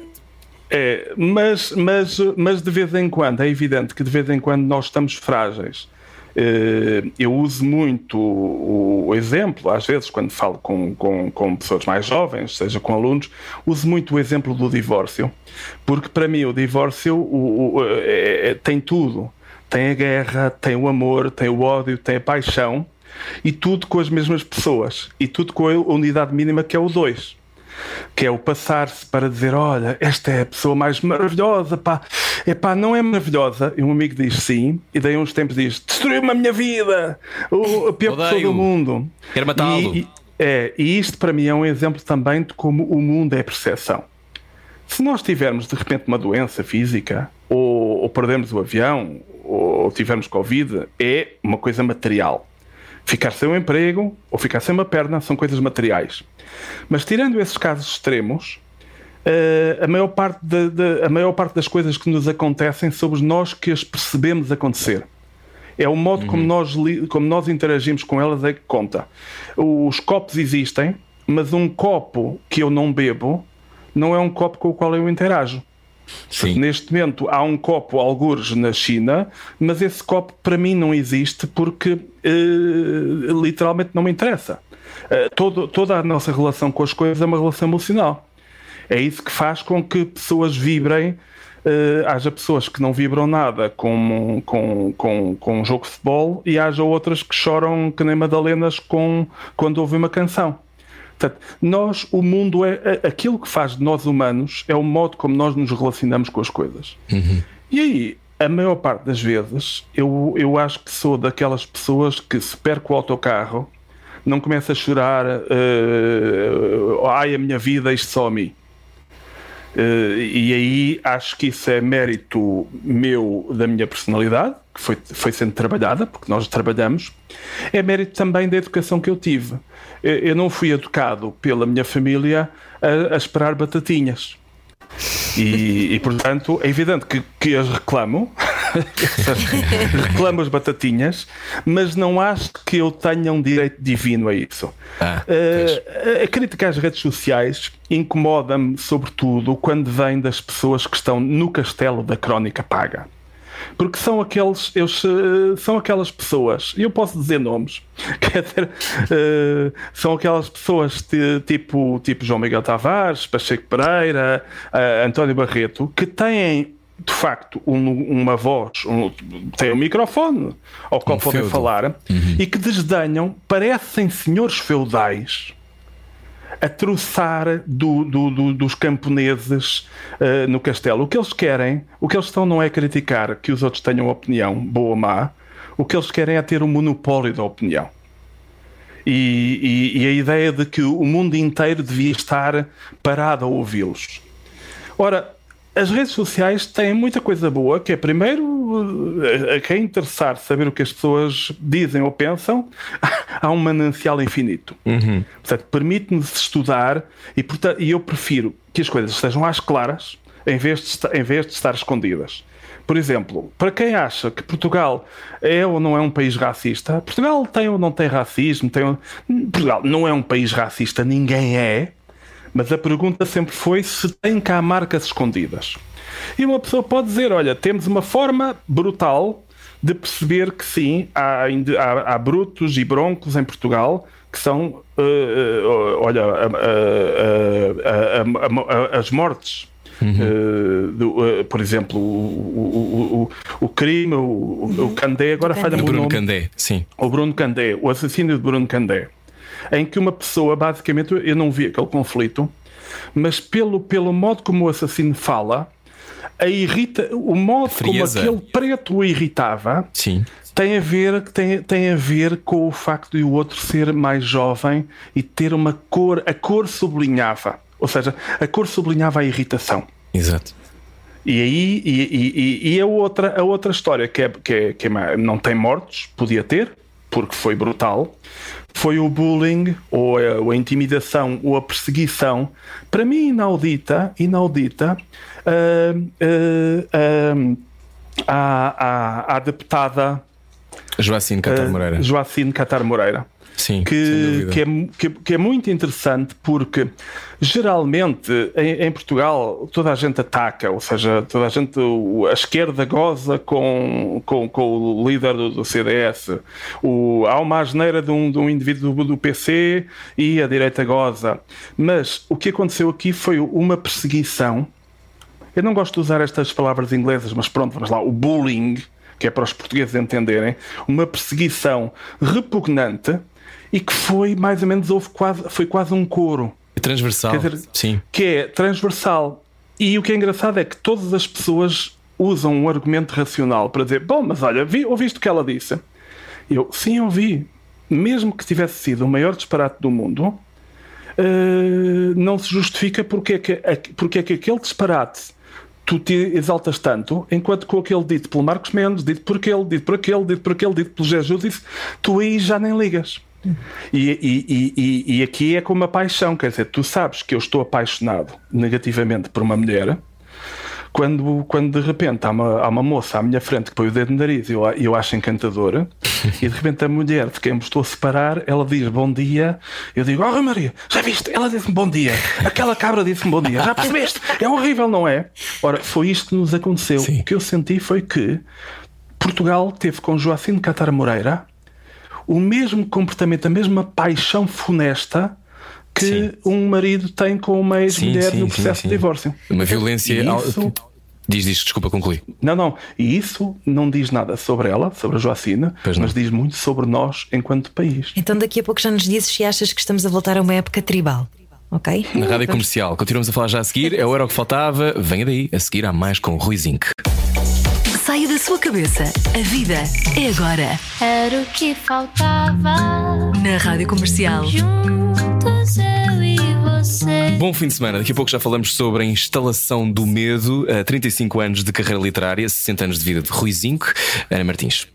é, mas, mas, mas de vez em quando, é evidente que de vez em quando nós estamos frágeis. Eh, Eu uso muito o exemplo, às vezes, quando falo com, com, com pessoas mais jovens, seja com alunos, uso muito o exemplo do divórcio, porque para mim o divórcio o- o- é- é- tem tudo: tem a guerra, tem o amor, tem o ódio, tem a paixão, e tudo com as mesmas pessoas, e tudo com a unidade mínima que é o dois que é o passar-se para dizer: Olha, esta é a pessoa mais maravilhosa, pá. Epá, não é maravilhosa. E um amigo diz sim, e daí uns tempos diz: Destruiu-me a minha vida, o, a pior pessoa Odeio. do mundo. Quero matá-lo. É, e isto para mim é um exemplo também de como o mundo é percepção. Se nós tivermos de repente uma doença física, ou, ou perdemos o avião, ou tivermos Covid, é uma coisa material. Ficar sem um emprego ou ficar sem uma perna são coisas materiais. Mas tirando esses casos extremos, eh, a, maior parte da- da- a maior parte das coisas que nos acontecem somos nós que as percebemos acontecer. É o modo como, nós, como nós interagimos com elas é que conta. Os copos existem, mas um copo que eu não bebo não é um copo com o qual eu interajo. Sim. Neste momento há um copo algures na China, mas esse copo para mim não existe porque eh, literalmente não me interessa. Eh, todo- toda a nossa relação com as coisas é uma relação emocional. É isso que faz com que pessoas vibrem. eh, haja pessoas que não vibram nada com, com, com, com um jogo de futebol e haja outras que choram que nem Madalenas com, quando ouvem uma canção. Portanto, nós, o mundo é a- aquilo que faz de nós humanos é o modo como nós nos relacionamos com as coisas. E aí, a maior parte das vezes, eu, eu acho que sou daquelas pessoas que se perco o autocarro, não começa a chorar, eh, ai a minha vida, isto só a mim. Eh, e aí acho que isso é mérito meu da minha personalidade, que foi, foi sendo trabalhada, porque nós trabalhamos, é mérito também da educação que eu tive. Eu, não fui educado pela minha família a, a esperar batatinhas. E, e, portanto é evidente que, que as reclamo, reclamo as batatinhas, mas não acho que eu tenha um direito divino a isso. Ah, Uh, a crítica às redes sociais incomoda-me, sobretudo, quando vem das pessoas que estão no castelo da crónica paga. Porque são aqueles, eles, eh, são aquelas pessoas, e eu posso dizer nomes, quer dizer, uh, são aquelas pessoas de, tipo, tipo João Miguel Tavares, Pacheco Pereira, uh, António Barreto, que têm de facto um, uma voz, um, têm um microfone ao qual um podem feudo. falar uhum. e que desdenham, parecem senhores feudais a troçar do, do, do, dos camponeses uh, no castelo. O que eles querem, o que eles estão não é criticar que os outros tenham opinião, boa ou má, o que eles querem é ter o um monopólio da opinião. E, e, e, a ideia de que o mundo inteiro devia estar parado a ouvi-los. Ora, as redes sociais têm muita coisa boa, que é primeiro a quem interessar saber o que as pessoas dizem ou pensam, há um manancial infinito. Uhum. Portanto, permite-nos estudar e, portanto, e eu prefiro que as coisas estejam às claras em vez, de estar, em vez de estar escondidas. Por exemplo, para quem acha que Portugal é ou não é um país racista, Portugal tem ou não tem racismo, tem... Portugal não é um país racista, ninguém é. Mas a pergunta sempre foi se tem cá marcas escondidas. E uma pessoa pode dizer: olha, temos uma forma brutal de perceber que sim, há, há, há brutos e broncos em Portugal que são, uh, uh, olha, uh, as mortes. Uhum. Do, por exemplo, o, o, o, o crime, o, o Candé, agora falha-me o Bruno nome. Candé, sim. O Bruno Candé, o assassínio de Bruno Candé em que uma pessoa, basicamente, eu não vi aquele conflito, mas pelo, pelo modo como o assassino fala, a irrita, o modo como aquele preto o irritava Sim. tem a ver tem, tem a ver com o facto de o outro ser mais jovem e ter uma cor, a cor sublinhava, ou seja, a cor sublinhava a irritação. Exato. E aí e, e, e a outra a outra história que é, que, é, que é, não tem mortos, podia ter, porque foi brutal, foi o bullying, ou a, a intimidação, ou a perseguição, para mim inaudita, inaudita, uh, uh, uh, à, à, deputada Joacine Catar Moreira. Joacine Catar Moreira. Sim, que, que é, que, que, é muito interessante porque geralmente em, em, Portugal toda a gente ataca, ou seja, toda a gente, a esquerda goza com, com, com o líder do, do CDS, o, há uma asneira de um, de um indivíduo do, do PC e a direita goza. Mas o que aconteceu aqui foi uma perseguição. Eu não gosto de usar estas palavras inglesas, mas pronto, vamos lá, o bullying que é para os portugueses entenderem, uma perseguição repugnante e que foi mais ou menos houve quase, foi quase um coro. É transversal. Dizer, sim. Que é transversal. E o que é engraçado é que todas as pessoas usam um argumento racional para dizer: Bom, mas olha, vi, ouviste o que ela disse? Eu, sim, ouvi. Mesmo que tivesse sido o maior disparate do mundo, uh, não se justifica porque é, que, porque é que aquele disparate tu te exaltas tanto, enquanto com aquele dito pelo Marcos Mendes, dito por aquele, dito por aquele, dito por aquele, dito pelo Jesus, tu aí já nem ligas. E, e, e, e, aqui é com uma paixão, quer dizer, tu sabes que eu estou apaixonado negativamente por uma mulher. Quando, quando de repente há uma, há uma moça à minha frente que põe o dedo no nariz e eu, eu acho encantadora, e de repente a mulher de quem me estou a separar, ela diz bom dia, eu digo, oh Maria, já viste? Ela disse-me bom dia, aquela cabra disse-me bom dia, já percebeste? É horrível, não é? Ora, foi isto que nos aconteceu. Sim. O que eu senti foi que Portugal teve com Joacim de Catar Moreira o mesmo comportamento, a mesma paixão funesta que sim. um marido tem com uma ex-mulher no processo sim, sim. de divórcio. Uma violência. Isso... Diz, diz, desculpa, concluir. Não, não. E isso não diz nada sobre ela, sobre a Joacina, mas diz muito sobre nós enquanto país. Então daqui a pouco já nos dizes se achas que estamos a voltar a uma época tribal. Ok? Na rádio comercial. Continuamos a falar já a seguir. É o Era o que faltava. Venha daí. A seguir há mais com Rui Zinc saia da sua cabeça. A vida é agora. Era o que faltava. Na Rádio Comercial. Juntos eu e você. Bom fim de semana. Daqui a pouco já falamos sobre a instalação do medo. 35 anos de carreira literária, 60 anos de vida de Rui Zinco. Ana Martins.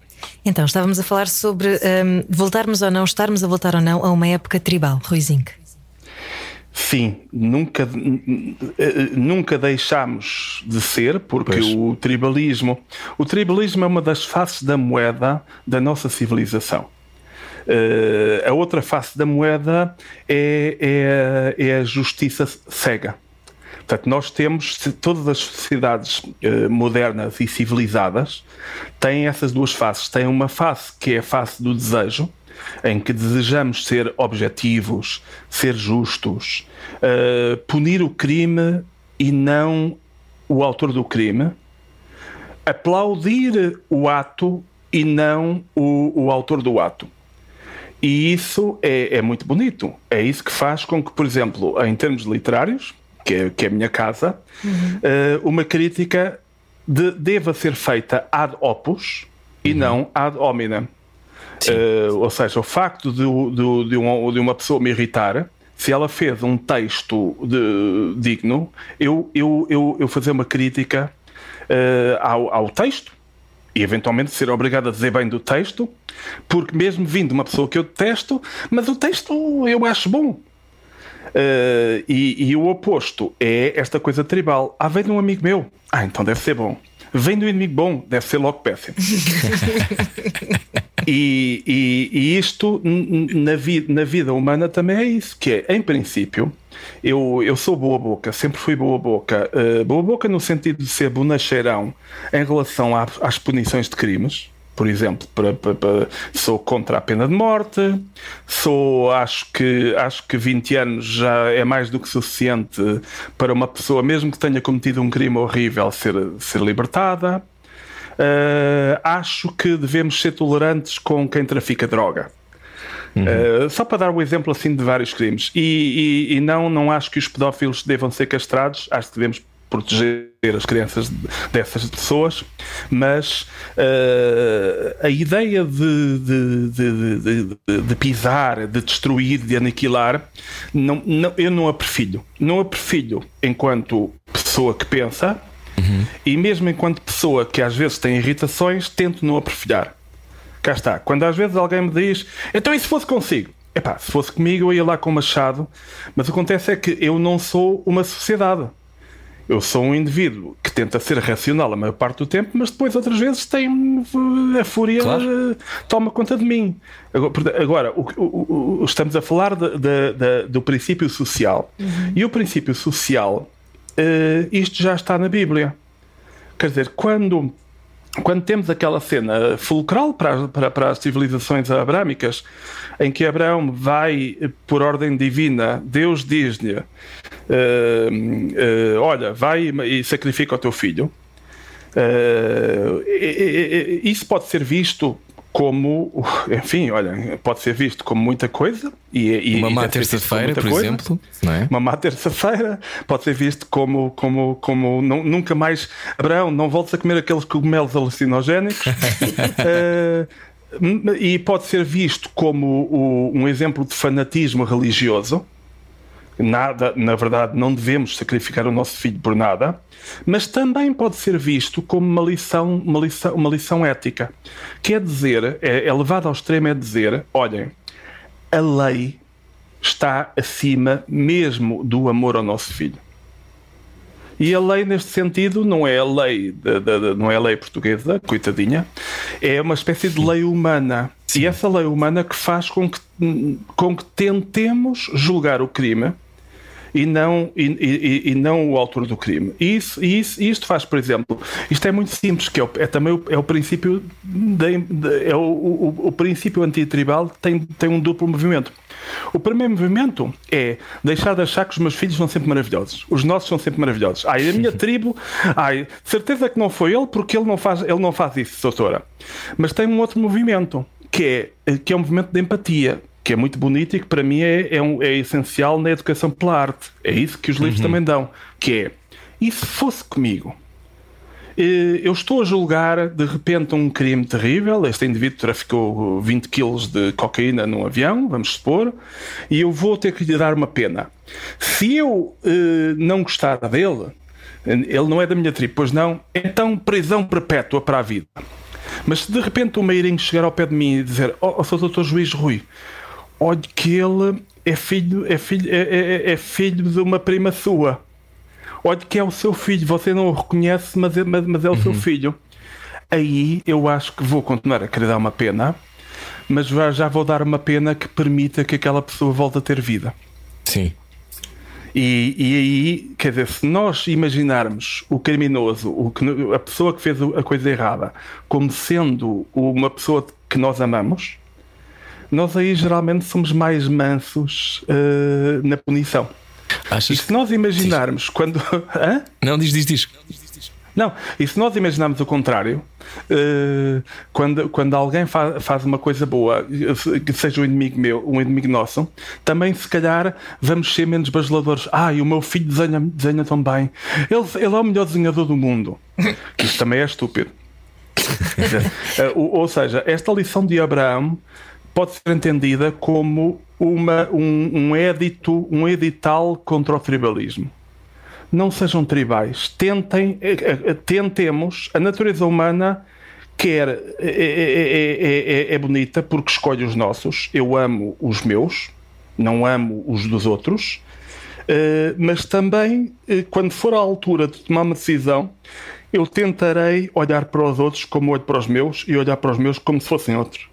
Então, estávamos a falar sobre um, voltarmos ou não, estarmos a voltar ou não a uma época tribal, Rui Zinco. Sim, nunca, nunca deixámos de ser, porque pois. o tribalismo, o tribalismo é uma das faces da moeda da nossa civilização. Uh, a outra face da moeda é, é, é a justiça cega. Portanto, nós temos, todas as sociedades eh, modernas e civilizadas têm essas duas faces. Têm uma face que é a face do desejo, em que desejamos ser objetivos, ser justos, eh, punir o crime e não o autor do crime, aplaudir o ato e não o, o autor do ato. E isso é, é muito bonito. É isso que faz com que, por exemplo, em termos literários, que é, que é a minha casa, eh, uma crítica de- deva ser feita ad opus e não ad hominem. Eh, ou seja, o facto de, de- de uma, de uma pessoa me irritar, se ela fez um texto de- digno, eu, eu, eu, eu fazer uma crítica eh, ao, ao texto e eventualmente ser obrigado a dizer bem do texto, porque mesmo vindo de uma pessoa que eu detesto, mas o texto eu acho bom. Eh, e, e o oposto é esta coisa tribal. Ah, vem de um amigo meu. Ah, então deve ser bom. Vem do inimigo bom, deve ser logo péssimo. E, e- e isto na, vi- na vida humana também é isso, que é, em princípio, eu, eu sou boa boca, sempre fui boa boca. Eh, boa boca no sentido de ser bonacheirão em relação à- às punições de crimes. Por exemplo, para- para- para- sou contra a pena de morte, sou, acho que, acho que 20 anos já é mais do que suficiente para uma pessoa, mesmo que tenha cometido um crime horrível, ser, ser libertada. Uh, acho que devemos ser tolerantes com quem trafica droga. Uh, só para dar um exemplo assim de vários crimes. E, e- e não, não acho que os pedófilos devam ser castrados, acho que devemos proteger as crianças de- dessas pessoas, mas uh, a ideia de, de, de- de- pisar, de destruir, de aniquilar, não, não- eu não a perfilho. Não a perfilho enquanto pessoa que pensa, e mesmo enquanto pessoa que às vezes tem irritações, tento não a perfilhar. Cá está. Quando às vezes alguém me diz, então e se fosse consigo? Epá, se fosse comigo eu ia lá com o machado, mas o que acontece é que eu não sou uma sociedade. Eu sou um indivíduo que tenta ser racional a maior parte do tempo, mas depois outras vezes tem a fúria Claro. eh, toma conta de mim. Agora, o, o- o- estamos a falar de- de- de- do princípio social. E o princípio social, eh, isto já está na Bíblia. Quer dizer, quando, quando temos aquela cena fulcral para, para, para as civilizações abrâmicas, em que Abraão vai, por ordem divina, Deus diz-lhe: eh, eh, Olha, vai e sacrifica o teu filho. Eh, e- e- e- isso pode ser visto como, enfim, olha, pode ser visto como muita coisa. E, e- Uma má terça-feira, por coisa exemplo, não é? uma má terça-feira pode ser visto como, como, como nu- nunca mais Abraão, não voltes a comer aqueles cogumelos alucinogénicos m- e pode ser visto como o- um exemplo de fanatismo religioso nada, na verdade, não devemos sacrificar o nosso filho por nada, mas também pode ser visto como uma lição, uma lição, uma lição ética. Quer dizer, é, é levado ao extremo, é dizer: olhem, a lei está acima mesmo do amor ao nosso filho. E a lei, neste sentido, não é a lei, da- da- da- não é a lei portuguesa, coitadinha, é uma espécie de lei humana. E essa lei humana que faz com que, com que tentemos julgar o crime e não, e, e- e não o autor do crime. E isso, isso, isto faz, por exemplo, isto é muito simples, que é, o- é também o, é o princípio da, da- é o, o, o princípio antitribal tem, tem um duplo movimento. O primeiro movimento é deixar de achar que os meus filhos são sempre maravilhosos. Os nossos são sempre maravilhosos. Ai, a minha tribo, ai, certeza que não foi ele, porque ele não faz, ele não faz isso, doutora. Mas tem um outro movimento, que é, que é um movimento de empatia, que é muito bonito e que para mim é, é, um- é essencial na educação pela arte. É isso que os livros também dão, que é, e se fosse comigo? Eh, Eu estou a julgar de repente um crime terrível. Este indivíduo traficou 20 quilos de cocaína num avião, vamos supor, e eu vou ter que lhe dar uma pena. Se eu eh, não gostar dele, ele não é da minha tribo, pois não, então prisão perpétua para a vida. Mas se de repente o Meirinho chegar ao pé de mim e dizer: Oh, oh Sr. Dr. Juiz Rui, olhe que ele é filho, é filho, é, é- é filho de uma prima sua. Olhe que é o seu filho, você não o reconhece, mas é, mas, mas é o seu filho. Aí eu acho que vou continuar a querer dar uma pena, mas já, já vou dar uma pena que permita que aquela pessoa volte a ter vida. Sim. E, e aí, quer dizer, se nós imaginarmos o criminoso, o que, a pessoa que fez a coisa errada, como sendo uma pessoa que nós amamos, nós aí geralmente somos mais mansos uh, na punição. Achas E se nós imaginarmos quando. Hã? Não, diz, diz, diz. Não, e se nós imaginarmos o contrário, eh, quando, quando alguém fa faz uma coisa boa, que seja um inimigo meu, um inimigo nosso, também se calhar vamos ser menos bajuladores. Ah, e o meu filho desenha, desenha tão bem. Ele, ele é o melhor desenhador do mundo. Isso também é estúpido. Eh, ou, ou seja, esta lição de Abraão pode ser entendida como uma, um, um, edito, um edital contra o tribalismo não sejam tribais. Tentem, tentemos, a natureza humana quer é, é, é, é, bonita porque escolhe os nossos. Eu amo os meus, não amo os dos outros. Uh, mas também, quando for a altura de tomar uma decisão, eu tentarei olhar para os outros como olho para os meus e olhar para os meus como se fossem outros.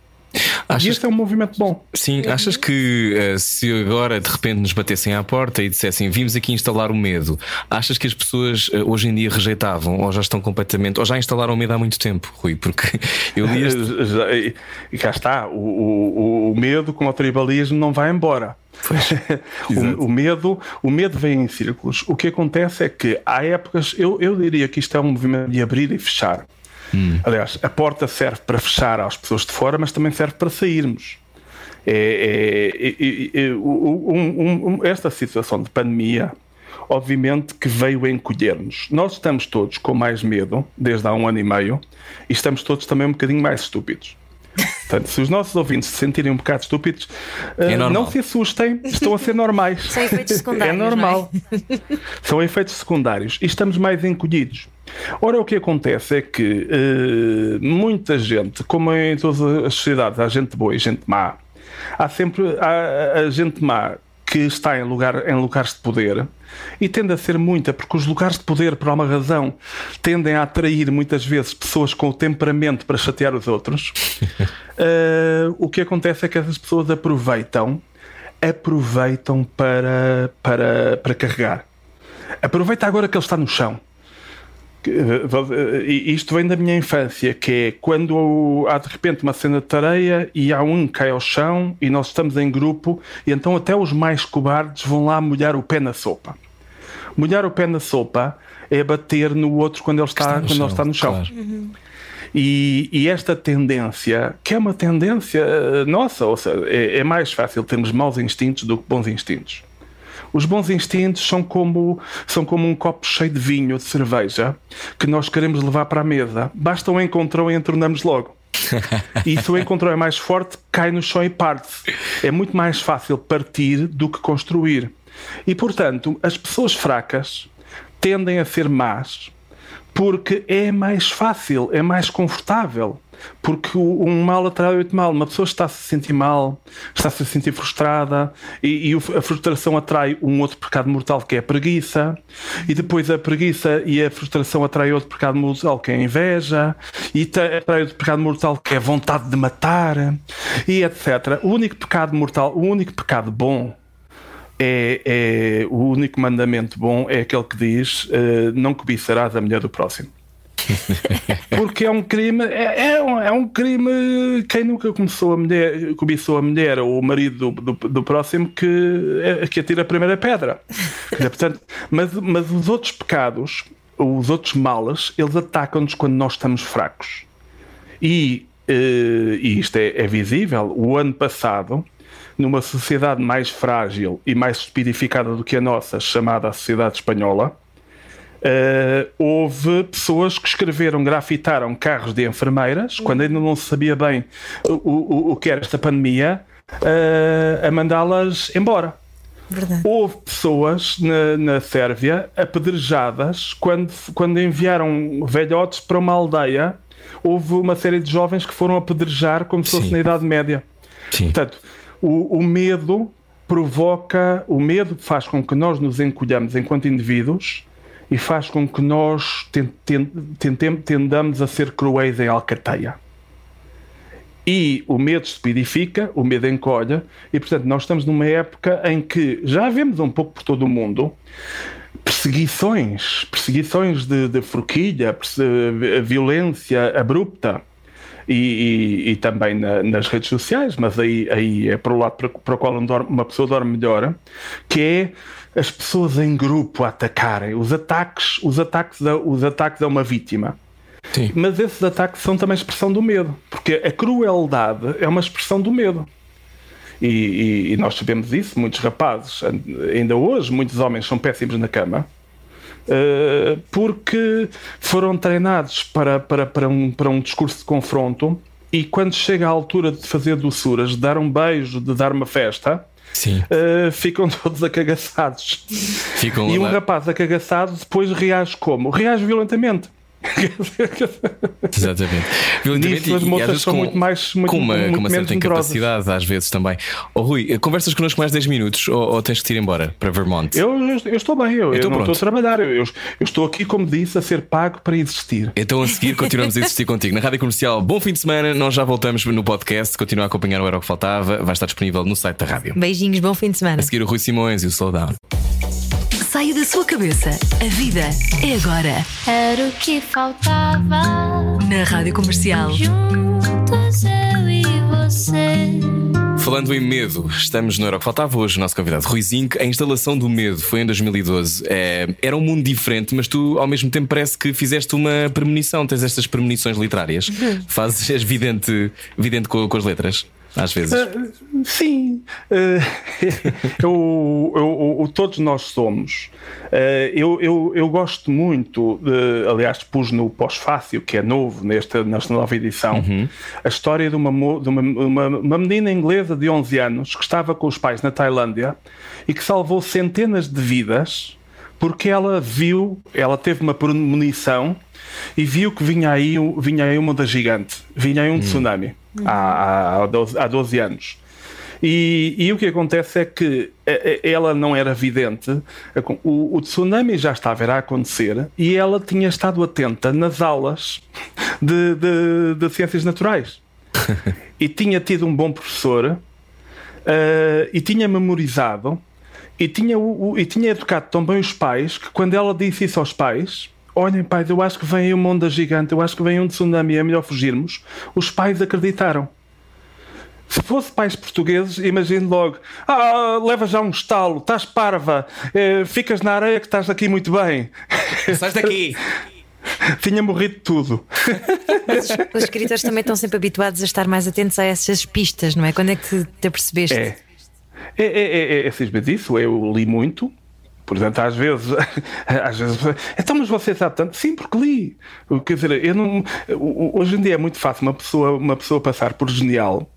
Achas... E este é um movimento bom. Sim, achas que uh, se agora de repente nos batessem à porta e dissessem vimos aqui instalar o medo, achas que as pessoas uh, hoje em dia rejeitavam ou já estão completamente, ou já instalaram o medo há muito tempo, Rui? Porque eu li este... E cá está, o, o, o medo com o tribalismo não vai embora. o, o, medo, o medo vem em círculos. O que acontece é que há épocas, eu, eu diria que isto é um movimento de abrir e fechar. Hum. Aliás, a porta serve para fechar às pessoas de fora, mas também serve para sairmos. É, é, é, um, um, esta situação de pandemia, obviamente que veio encolher-nos. Nós estamos todos com mais medo desde há um ano e meio e estamos todos também um bocadinho mais estúpidos. Portanto, se os nossos ouvintes se sentirem um bocado estúpidos, é uh, não se assustem, estão a ser normais. São efeitos secundários. É normal. É? São efeitos secundários e estamos mais encolhidos. Ora, o que acontece é que uh, muita gente, como em todas as sociedades, há gente boa e gente má, há sempre há, a gente má que está em, lugar, em lugares de poder e tende a ser muita, porque os lugares de poder, por alguma razão, tendem a atrair muitas vezes pessoas com o temperamento para chatear os outros. uh, o que acontece é que essas pessoas aproveitam, aproveitam para, para, para carregar. Aproveita agora que ele está no chão. Isto vem da minha infância, que é quando há de repente uma cena de tareia e há um que cai ao chão e nós estamos em grupo e então até os mais cobardes vão lá molhar o pé na sopa. Molhar o pé na sopa é bater no outro quando ele está, está quando chão, ele está no chão. Claro. Uhum. E, e, esta tendência, que é uma tendência eh, nossa, ou seja, é, é mais fácil termos maus instintos do que bons instintos. Os bons instintos são como, são como um copo cheio de vinho, de cerveja, que nós queremos levar para a mesa. Basta um encontrão e entornamos logo. e se o encontrão é mais forte, cai no chão e parte-se. É muito mais fácil partir do que construir. E portanto, as pessoas fracas tendem a ser más porque é mais fácil, é mais confortável. Porque um mal atrai outro mal. Uma pessoa está a se sentir mal, está a se sentir frustrada, e, e, a frustração atrai um outro pecado mortal que é a preguiça, e depois a preguiça e a frustração atrai outro pecado mortal que é a inveja, e atrai outro pecado mortal que é a vontade de matar, e etc. O único pecado mortal, o único pecado bom é, é, o único mandamento bom é aquele que diz uh, não cobiçarás a mulher do próximo. Porque é um crime, é, é, um, é um crime. Quem nunca começou a mulher, cobiçou a mulher ou o marido do, do, do próximo que, é, que atira a primeira pedra. Dizer, portanto, mas, mas os outros pecados, os outros males, eles atacam-nos quando nós estamos fracos. E, uh, e isto é, é visível. O ano passado, numa sociedade mais frágil e mais estupidificada do que a nossa, chamada a sociedade espanhola, Uh, houve pessoas que escreveram, grafitaram carros de enfermeiras, quando ainda não se sabia bem o, o, o que era esta pandemia, uh, a mandá-las embora. Verdade. Houve pessoas na, na Sérvia apedrejadas quando, quando enviaram velhotes para uma aldeia. Houve uma série de jovens que foram apedrejar como se fosse na Idade Média. Sim. Portanto, o, o medo provoca, o medo faz com que nós nos encolhamos enquanto indivíduos e faz com que nós tendamos a ser cruéis em alcateia. E o medo estupidifica, o medo encolhe, e portanto nós estamos numa época em que já vemos um pouco por todo o mundo perseguições, perseguições de, de forquilha, perse- violência abrupta. E, e- e também na- nas redes sociais, mas aí, aí é para o lado para, para o qual um uma pessoa dorme melhor, que é as pessoas em grupo a atacarem, os ataques, os ataques, a, os ataques a uma vítima. Sim. Mas esses ataques são também expressão do medo, porque a crueldade é uma expressão do medo. E, e- e nós sabemos isso, muitos rapazes, ainda hoje, muitos homens são péssimos na cama. eh, porque foram treinados para, para, para, um, para um discurso de confronto e quando chega a altura de fazer doçuras, de dar um beijo, de dar uma festa, Sim. eh, ficam todos acagaçados. Ficam E um lá- rapaz acagaçado depois reage como? Reage violentamente. Exatamente. Violentamente Nisso as e- e às vezes são com, muito mais- muito- com uma, muito com uma certa incapacidade, às vezes também. Oh, Rui, conversas connosco mais 10 minutos ou, ou tens que ir embora para Vermont? Eu, eu, eu estou bem, eu, eu Então não pronto. estou a trabalhar. Eu, eu, eu estou aqui, como disse, a ser pago para existir. Então a seguir continuamos a existir contigo na Rádio Comercial. Bom fim de semana, nós já voltamos no podcast. Continua a acompanhar o Era o que Faltava, vai estar disponível no site da rádio. Beijinhos, bom fim de semana. A seguir o Rui Simões e o Slowdown. Saia da sua cabeça. A vida é agora. Era o que faltava. Na Rádio Comercial. Juntos eu e você. Falando em medo, estamos no Era o que Faltava hoje. O nosso convidado Rui Zinc. A instalação do medo foi em 2012. É, era um mundo diferente, mas tu ao mesmo tempo parece que fizeste uma premonição. Tens estas premonições literárias. Fazes, és vidente, vidente com, com as letras, às vezes. Sim, eh, eu, eu- eu- todos nós somos. Eh, eu, eu, eu gosto muito, de, aliás, pus no pós-fácil, que é novo nesta, nesta nova edição, a história de, uma, de uma, uma, uma menina inglesa de 11 anos que estava com os pais na Tailândia e que salvou centenas de vidas porque ela viu, ela teve uma premonição e viu que vinha aí, vinha aí uma onda gigante, vinha aí um tsunami há, há, 12, há 12 anos. E, e o que acontece é que ela não era vidente, o, o tsunami já estava a acontecer e ela tinha estado atenta nas aulas de, de- de ciências naturais. e tinha tido um bom professor eh, e tinha memorizado e tinha, o, o- e tinha educado tão bem os pais que quando ela disse isso aos pais, olhem pais, eu acho que vem aí uma onda gigante, eu acho que vem um tsunami, é melhor fugirmos, os pais acreditaram. Se fosse pais portugueses, imagine logo: ah, leva já um estalo, estás parva, eh, ficas na areia que estás aqui muito bem. Sais daqui! Tinha morrido tudo. Os escritores também estão sempre habituados a estar mais atentos a essas pistas, não é? Quando é que te apercebeste? É. É, é, é, é, é simplesmente isso. Eu li muito. Portanto, às vezes, às vezes, então, mas você sabe tanto? Sim, porque li. Quer dizer, eu não, hoje em dia é muito fácil uma pessoa, uma pessoa passar por genial,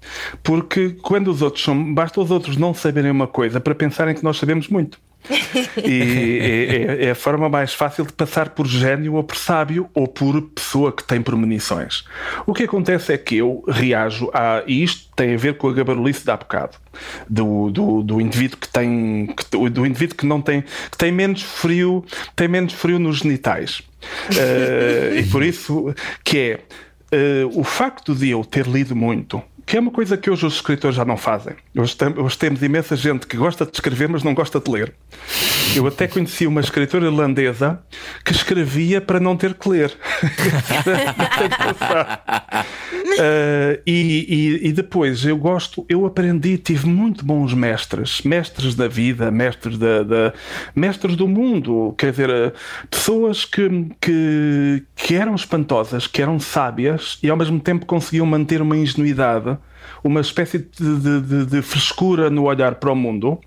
porque quando os outros são, basta os outros não saberem uma coisa para pensarem que nós sabemos muito. E é, é- a forma mais fácil de passar por gênio ou por sábio ou por pessoa que tem premonições. O que acontece é que eu reajo a. E isto tem a ver com a gabarulice de há bocado. Do, do, do indivíduo que tem. que- do indivíduo que não tem. que tem menos frio. tem menos frio nos genitais. Eh, e por isso que é. eh, o facto de eu ter lido muito que é uma coisa que hoje os escritores já não fazem. Hoje, hoje temos imensa gente que gosta de escrever, mas não gosta de ler. Eu até conheci uma escritora irlandesa que escrevia para não ter que ler. Uh, e, e- e depois eu gosto, eu aprendi, tive muito bons mestres, mestres da vida, mestres, da, da- mestres do mundo, quer dizer, uh, pessoas que, que, que eram espantosas, que eram sábias e ao mesmo tempo conseguiam manter uma ingenuidade, uma espécie de, de- de- frescura no olhar para o mundo.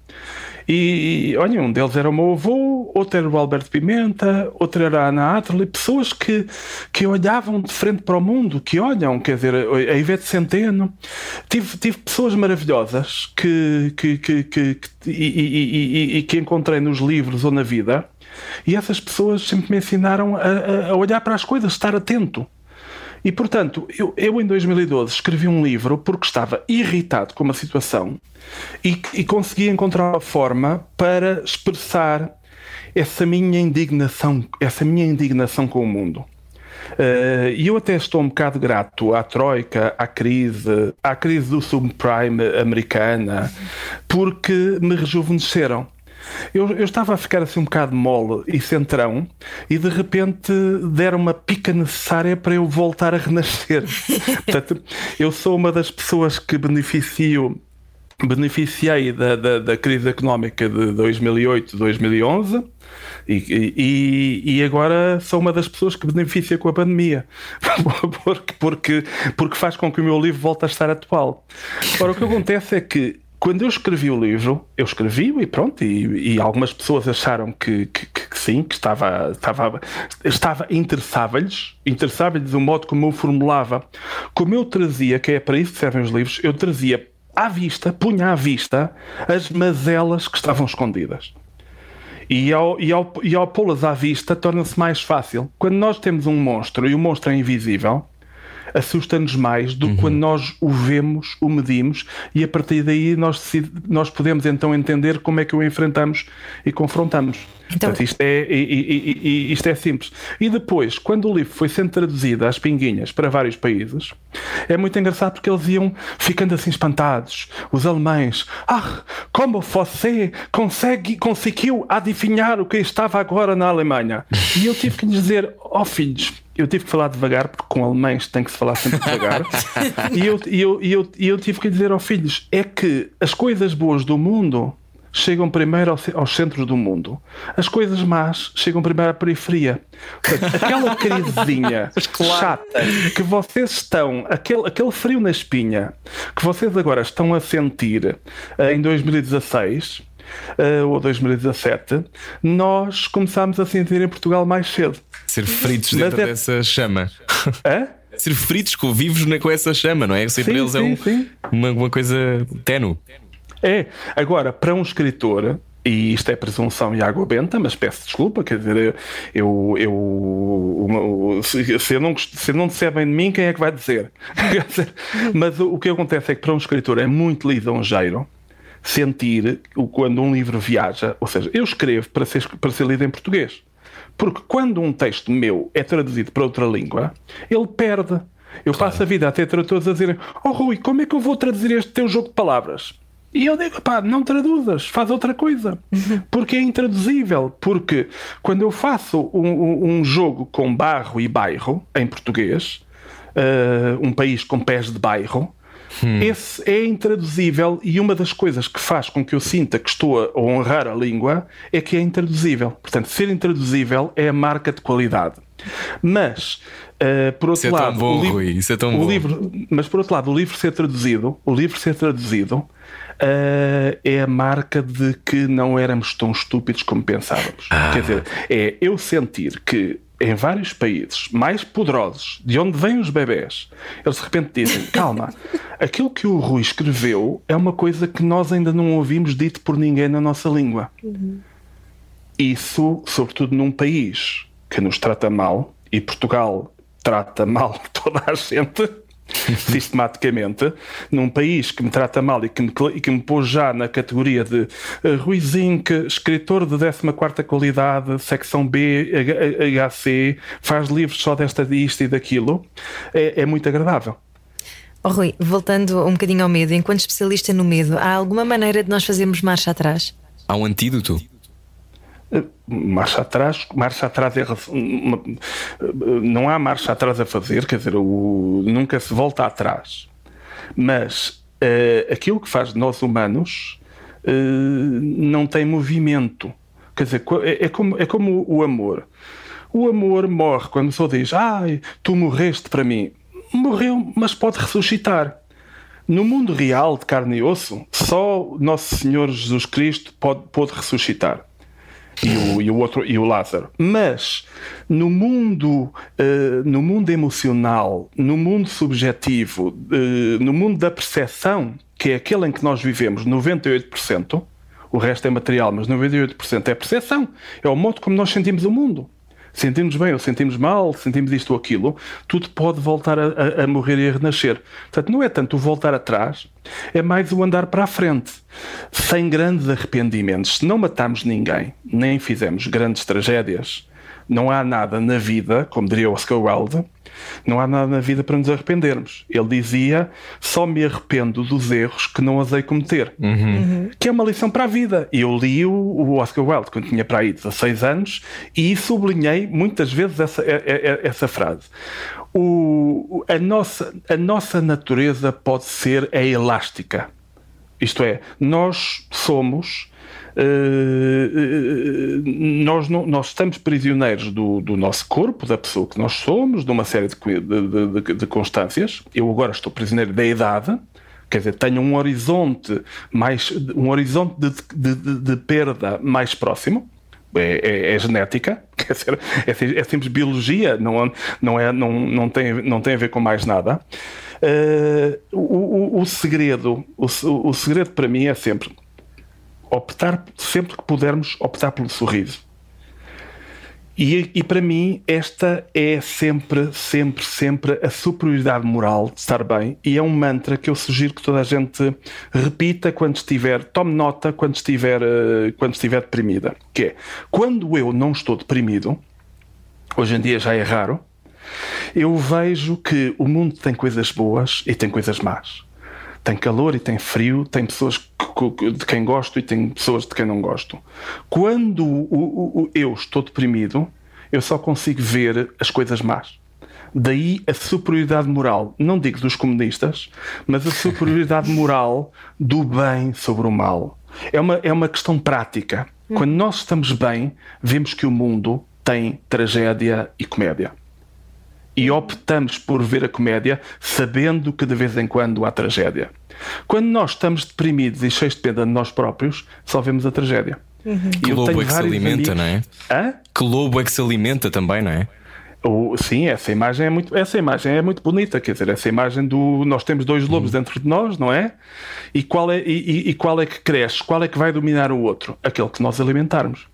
E olha, um deles era o meu avô, outro era o Alberto Pimenta, outro era a Ana Atterley, pessoas que, que olhavam de frente para o mundo, que olham, quer dizer, a Ivete Centeno. Tive, tive pessoas maravilhosas que, que, que, que, que- e, e- e- e que encontrei nos livros ou na vida, e essas pessoas sempre me ensinaram a- a olhar para as coisas, estar atento. E portanto, eu, eu em 2012 escrevi um livro porque estava irritado com uma situação e, e consegui encontrar uma forma para expressar essa minha indignação, essa minha indignação com o mundo. Uh, E eu até estou um bocado grato à Troika, à crise, à crise do subprime americana, porque me rejuvenesceram. Eu, eu estava a ficar assim um bocado mole e centrão e de repente deram uma pica necessária para eu voltar a renascer. Portanto, eu sou uma das pessoas que beneficio beneficiei da, da, da crise económica de 2008, 2011 e, e, e agora sou uma das pessoas que beneficia com a pandemia porque, porque, porque faz com que o meu livro volte a estar atual. Ora, o que acontece é que quando eu escrevi o livro, eu escrevi e pronto, e, e algumas pessoas acharam que, que, que sim, que estava, estava, estava interessava-lhes, interessava-lhes o modo como eu formulava, como eu trazia, que é para isso que servem os livros, eu trazia à vista, punha à vista as mazelas que estavam escondidas. E ao, e ao, e ao pô-las à vista torna-se mais fácil. Quando nós temos um monstro e o monstro é invisível, assusta-nos mais do que quando nós o vemos, o medimos e a partir daí nós, nós podemos então entender como é que o enfrentamos e confrontamos. Então- Portanto, isto é, e- e- e- isto é simples. E depois, quando o livro foi sendo traduzido às pinguinhas para vários países, é muito engraçado porque eles iam ficando assim espantados. Os alemães, ah, como você consegue, conseguiu adivinhar o que estava agora na Alemanha? E eu tive que lhes dizer, ó filhos, eu tive que falar devagar, porque com alemães tem que se falar sempre devagar. e, eu, e, eu, e, eu, e eu tive que dizer ao filhos: é que as coisas boas do mundo chegam primeiro aos centros do mundo. As coisas más chegam primeiro à periferia. Portanto, aquela crisezinha chata que vocês estão, aquele, aquele frio na espinha que vocês agora estão a sentir eh, em 2016. eh, ou 2017, nós começámos a sentir em Portugal mais cedo. Ser fritos dentro é- dessa chama. Hã? Ser fritos com vivos na- com essa chama, não é? Ser para Sim, eles é sim, um- sim. Uma, uma coisa tenue. É. Agora, para um escritor, e isto é presunção e água benta, mas peço desculpa, quer dizer, eu, eu se, se eu não, se não disser bem de mim, quem é que vai dizer? Mas o, o que acontece é que para um escritor é muito lisonjeiro sentir quando um livro viaja, ou seja, eu escrevo para ser, para ser lido em português. Porque quando um texto meu é traduzido para outra língua, ele perde. Eu passo a vida a ter tradutores a dizerem: Oh Rui, como é que eu vou traduzir este teu jogo de palavras? E eu digo: pá, não traduzas, faz outra coisa. Porque é intraduzível. Porque quando eu faço um, um- um jogo com barro e bairro, em português, eh, um país com pés de bairro, esse é intraduzível e uma das coisas que faz com que eu sinta que estou a honrar a língua é que é intraduzível. Portanto, ser intraduzível é a marca de qualidade. Mas, eh, por outro Isso é tão lado, bom, o livro, Rui, isso é tão o bom. livro- mas por outro lado, o livro ser traduzido, o livro ser traduzido eh, é a marca de que não éramos tão estúpidos como pensávamos. Ah. Quer dizer, é eu sentir que em vários países mais poderosos, de onde vêm os bebés, eles de repente dizem: calma, aquilo que o Rui escreveu é uma coisa que nós ainda não ouvimos dito por ninguém na nossa língua. Isso, sobretudo num país que nos trata mal, e Portugal trata mal toda a gente, sistematicamente, num país que me trata mal e que me, e que me pôs já na categoria de uh, Rui Zinck, escritor de 14 qualidade, secção B, H- HC, faz livros só desta, disto e daquilo, é, é muito agradável. Oh, Rui, voltando um bocadinho ao medo, enquanto especialista no medo, há alguma maneira de nós fazermos marcha atrás? Há um antídoto. Marcha atrás, marcha atrás é não há marcha atrás a fazer, quer dizer, o- nunca se volta atrás. Mas eh, aquilo que faz de nós humanos eh, não tem movimento. Quer dizer, é, é como, é como o amor. O amor morre quando a pessoa diz: Ai, tu morreste para mim. Morreu, mas pode ressuscitar. No mundo real de carne e osso, só Nosso Senhor Jesus Cristo pode, pode ressuscitar e o, e o outro e o Lázaro. Mas no mundo, eh, no mundo emocional, no mundo subjetivo, eh, no mundo da percepção, que é aquele em que nós vivemos, 98%, o resto é material, mas 98% é percepção, é o modo como nós sentimos o mundo. Sentimos bem ou sentimos mal, sentimos isto ou aquilo, tudo pode voltar a, a- morrer e a renascer. Portanto, não é tanto o voltar atrás, é mais o andar para a frente, sem grandes arrependimentos. Se não matámos ninguém, nem fizemos grandes tragédias, Não há nada na vida, como diria Oscar Wilde, não há nada na vida para nos arrependermos. Ele dizia: só me arrependo dos erros que não osei cometer. Que é uma lição para a vida. E eu li o, o Oscar Wilde quando tinha para aí 16 anos e sublinhei muitas vezes essa, essa frase. O- a, nossa, a nossa natureza pode ser é elástica. Isto é, nós somos. Eh, eh, nós, não- nós estamos prisioneiros do, do nosso corpo, da pessoa que nós somos, de uma série de, de, de- de- constâncias. Eu agora estou prisioneiro da idade, quer dizer, tenho um horizonte mais um horizonte de, de- de- de perda mais próximo. É, é- é genética, quer dizer, é, é simples biologia, não, não, é, não, não, tem, não tem a ver com mais nada. Eh, o, o- o segredo, o, o segredo para mim é sempre optar, sempre que pudermos, optar pelo sorriso. E, e para mim, esta é sempre, sempre, sempre a superioridade moral de estar bem. E é um mantra que eu sugiro que toda a gente repita quando estiver, tome nota quando estiver, eh, quando estiver deprimida. Que é, quando eu não estou deprimido, hoje em dia já é raro, eu vejo que o mundo tem coisas boas e tem coisas más. Tem calor e tem frio, tem pessoas de quem gosto e tem pessoas de quem não gosto. Quando o- o- o- eu estou deprimido, eu só consigo ver as coisas más. Daí a superioridade moral, não digo dos comunistas, mas a superioridade moral do bem sobre o mal. É uma, é uma questão prática. Quando nós estamos bem, vemos que o mundo tem tragédia e comédia e optamos por ver a comédia sabendo que de vez em quando há tragédia. Quando nós estamos deprimidos e cheios de pena de nós próprios, só vemos a tragédia. Que Eu lobo é que se alimenta, amigos- não é? Hã? Que lobo é que se alimenta também, não é? O- sim, essa imagem é muito, essa imagem é muito bonita, quer dizer, essa imagem do nós temos dois lobos dentro de nós, não é? E qual é e- e qual é que cresce? Qual é que vai dominar o outro? Aquele que nós alimentarmos.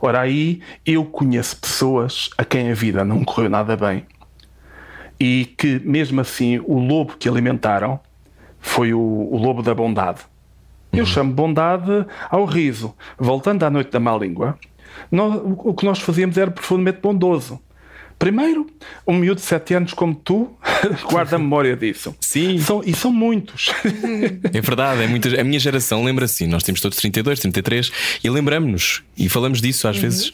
Ora aí eu conheço pessoas a quem a vida não correu nada bem e que mesmo assim o lobo que alimentaram foi o, o lobo da bondade. Eu chamo bondade ao riso. Voltando à noite da má língua, nós- o que nós fazíamos era profundamente bondoso. Primeiro, um miúdo de 7 anos como tu guarda a memória disso. Sim. São, e são muitos. É verdade, é muita, a minha geração lembra assim. Nós temos todos 32, 33 e lembramos-nos e falamos disso às vezes.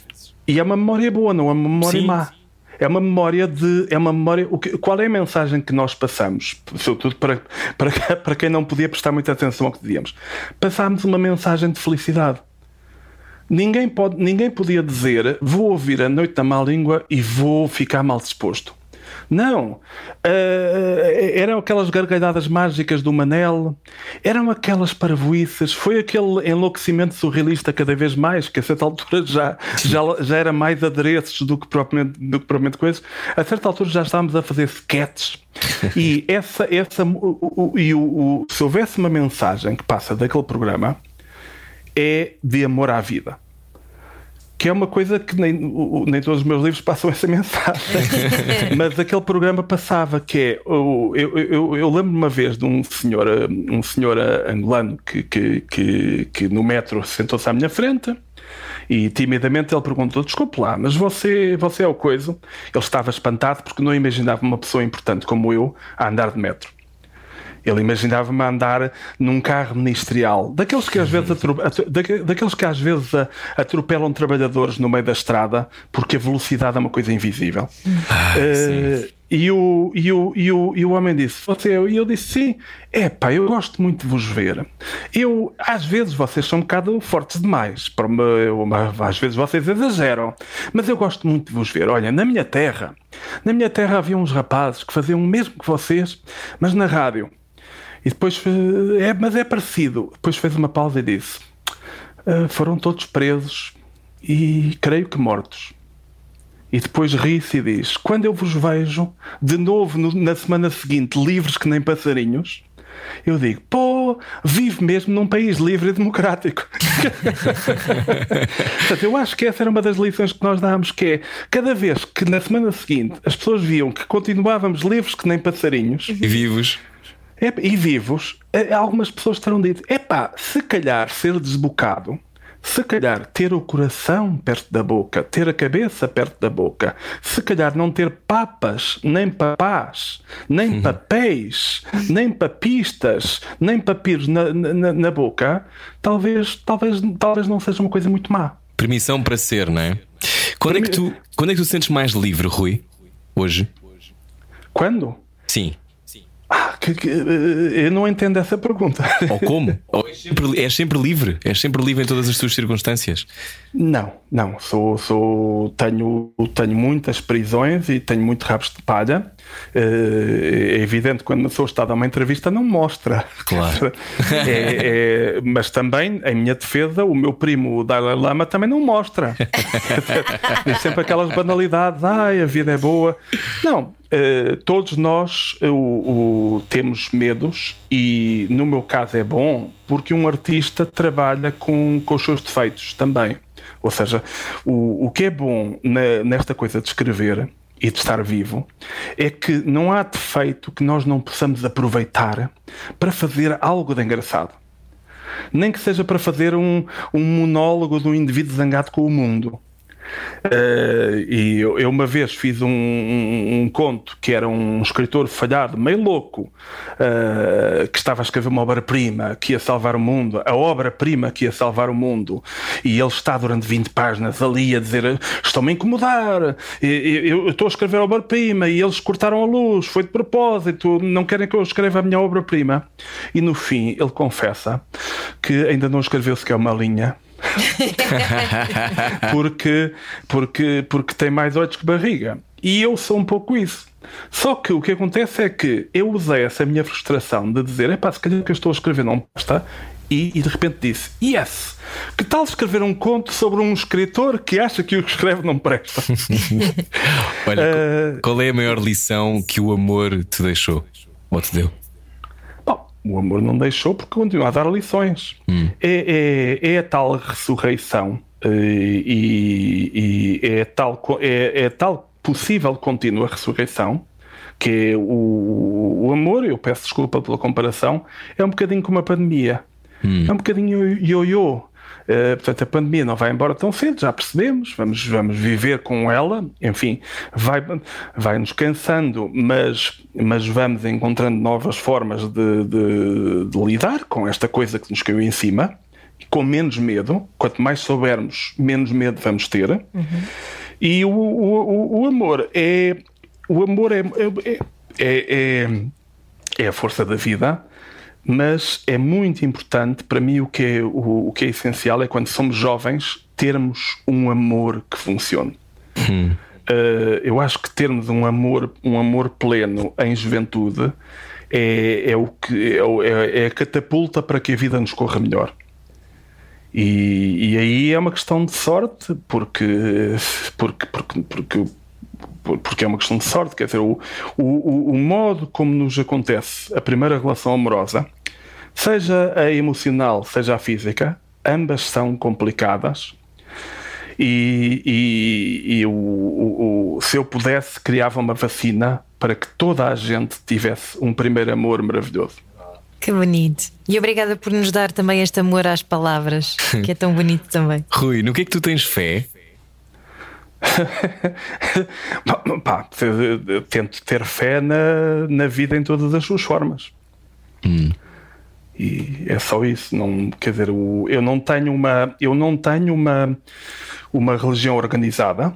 E é uma memória boa, não é uma memória Sim. má. É uma memória de. É uma memória. O que, qual é a mensagem que nós passamos? Sobretudo para, para, para quem não podia prestar muita atenção ao que dizíamos. Passámos uma mensagem de felicidade. Ninguém, pode, ninguém podia dizer vou ouvir a noite da má língua e vou ficar mal disposto. Não. Ah, eram aquelas gargalhadas mágicas do Manel, eram aquelas parvoices, foi aquele enlouquecimento surrealista cada vez mais, que a certa altura já, já, já era mais adereços do que, propriamente, do que propriamente coisas. A certa altura já estávamos a fazer sketches. E essa, essa, o, o- e o- se houvesse uma mensagem que passa daquele programa, é de amor à vida. Que é uma coisa que nem, nem todos os meus livros passam essa mensagem. Mas aquele programa passava, que é. Eu, eu, eu lembro uma vez de um senhor, um senhor angolano que, que, que, que no metro sentou-se à minha frente e timidamente ele perguntou: Desculpe lá, mas você, você é o coisa? Ele estava espantado porque não imaginava uma pessoa importante como eu a andar de metro. Ele imaginava-me andar num carro ministerial, daqueles que às vezes, daqueles que às vezes atropelam trabalhadores no meio da estrada porque a velocidade é uma coisa invisível. Eh, e, o, e, o, e, o, e o homem disse: Você? E eu disse: Sim, é pá, eu gosto muito de vos ver. Eu, às vezes vocês são um bocado fortes demais, para uma- uma- às vezes vocês exageram, mas eu gosto muito de vos ver. Olha, na minha terra, na minha terra havia uns rapazes que faziam o mesmo que vocês, mas na rádio. E depois, é, mas é parecido. Depois fez uma pausa e disse: "Ah, Foram todos presos e creio que mortos. E depois ri-se e diz: Quando eu vos vejo de novo no- na semana seguinte, livres que nem passarinhos, eu digo: Pô, vive mesmo num país livre e democrático. Portanto, eu acho que essa era uma das lições que nós dámos: que é cada vez que na semana seguinte as pessoas viam que continuávamos livres que nem passarinhos. E vivos. É, e vivos, eh, algumas pessoas terão dito: epá, se calhar ser desbocado, se calhar ter o coração perto da boca, ter a cabeça perto da boca, se calhar não ter papas, nem papás, nem papéis, nem papistas, nem papiros na, na, na boca, talvez, talvez, talvez não seja uma coisa muito má. Permissão para ser, não é? Quando é que tu, quando é que tu sentes mais livre, Rui? Hoje? Quando? Sim. Ah, que- que- eu não entendo essa pergunta. Ou como? Ou és sempre, és sempre livre? És sempre livre em todas as tuas circunstâncias? Não, não. Sou, sou, tenho, tenho muitas prisões e tenho muito rabos de palha. Eh, É evidente quando uma pessoa está a dar uma entrevista não mostra. Claro. É- é- mas também, em minha defesa, o meu primo o Dalai Lama também não mostra. Diz sempre aquelas banalidades. Ai, a vida é boa. Não. eh, todos nós eh, o- o- temos medos e no meu caso é bom porque um artista trabalha com, com os seus defeitos também. Ou seja, o, o que é bom na- nesta coisa de escrever e de estar vivo é que não há defeito que nós não possamos aproveitar para fazer algo de engraçado. Nem que seja para fazer um, um monólogo de um indivíduo zangado com o mundo. Eh, e eu, eu uma vez fiz um, um- um conto que era um escritor falhado, meio louco, eh, que estava a escrever uma obra-prima que ia salvar o mundo, a obra-prima que ia salvar o mundo, e ele está durante 20 páginas ali a dizer: Estão-me a incomodar, eu estou a escrever a obra-prima e eles cortaram a luz, foi de propósito, não querem que eu escreva a minha obra-prima. E no fim ele confessa que ainda não escreveu sequer uma linha porque, porque, porque tem mais olhos que barriga. E eu sou um pouco isso. Só que o que acontece é que eu usei essa minha frustração de dizer: epá, se calhar o que eu estou a escrever não basta. E, e de repente disse: Yes, que tal escrever um conto sobre um escritor que acha que o que escreve não presta? Olha, Eh, qual é a maior lição que o amor te deixou? Ou te deu? O amor não deixou porque continua a dar lições. É, é, é a tal ressurreição eh, e, e é, tal, é, é tal possível contínua ressurreição que é o, o amor, eu peço desculpa pela comparação, é um bocadinho como a pandemia. É um bocadinho ioiô. Uh, portanto, a pandemia não vai embora tão cedo, já percebemos, vamos, vamos viver com ela, enfim, vai, vai nos cansando, mas, mas vamos encontrando novas formas de, de- de lidar com esta coisa que nos caiu em cima, com menos medo. Quanto mais soubermos, menos medo vamos ter. E o, o, o- o amor é. O amor é, é, é, é, é a força da vida, mas é muito importante para mim o que é, o, o que é essencial é quando somos jovens termos um amor que funcione. Uh, eu acho que termos um amor, um amor pleno em juventude é, é o que é, é- é a catapulta para que a vida nos corra melhor. E, e aí é uma questão de sorte, porque, porque, porque, porque, porque é uma questão de sorte. Quer dizer, o, o, o- modo como nos acontece a primeira relação amorosa, seja a emocional, seja a física, ambas são complicadas. E, e- e o- o- o- se eu pudesse, criava uma vacina para que toda a gente tivesse um primeiro amor maravilhoso. Que bonito. E obrigada por nos dar também este amor às palavras, que é tão bonito também. Rui, no que é que tu tens fé? Pá, tento ter fé na, na vida em todas as suas formas. E é só isso. Não, quer dizer, eu não tenho uma, eu não tenho uma, uma religião organizada,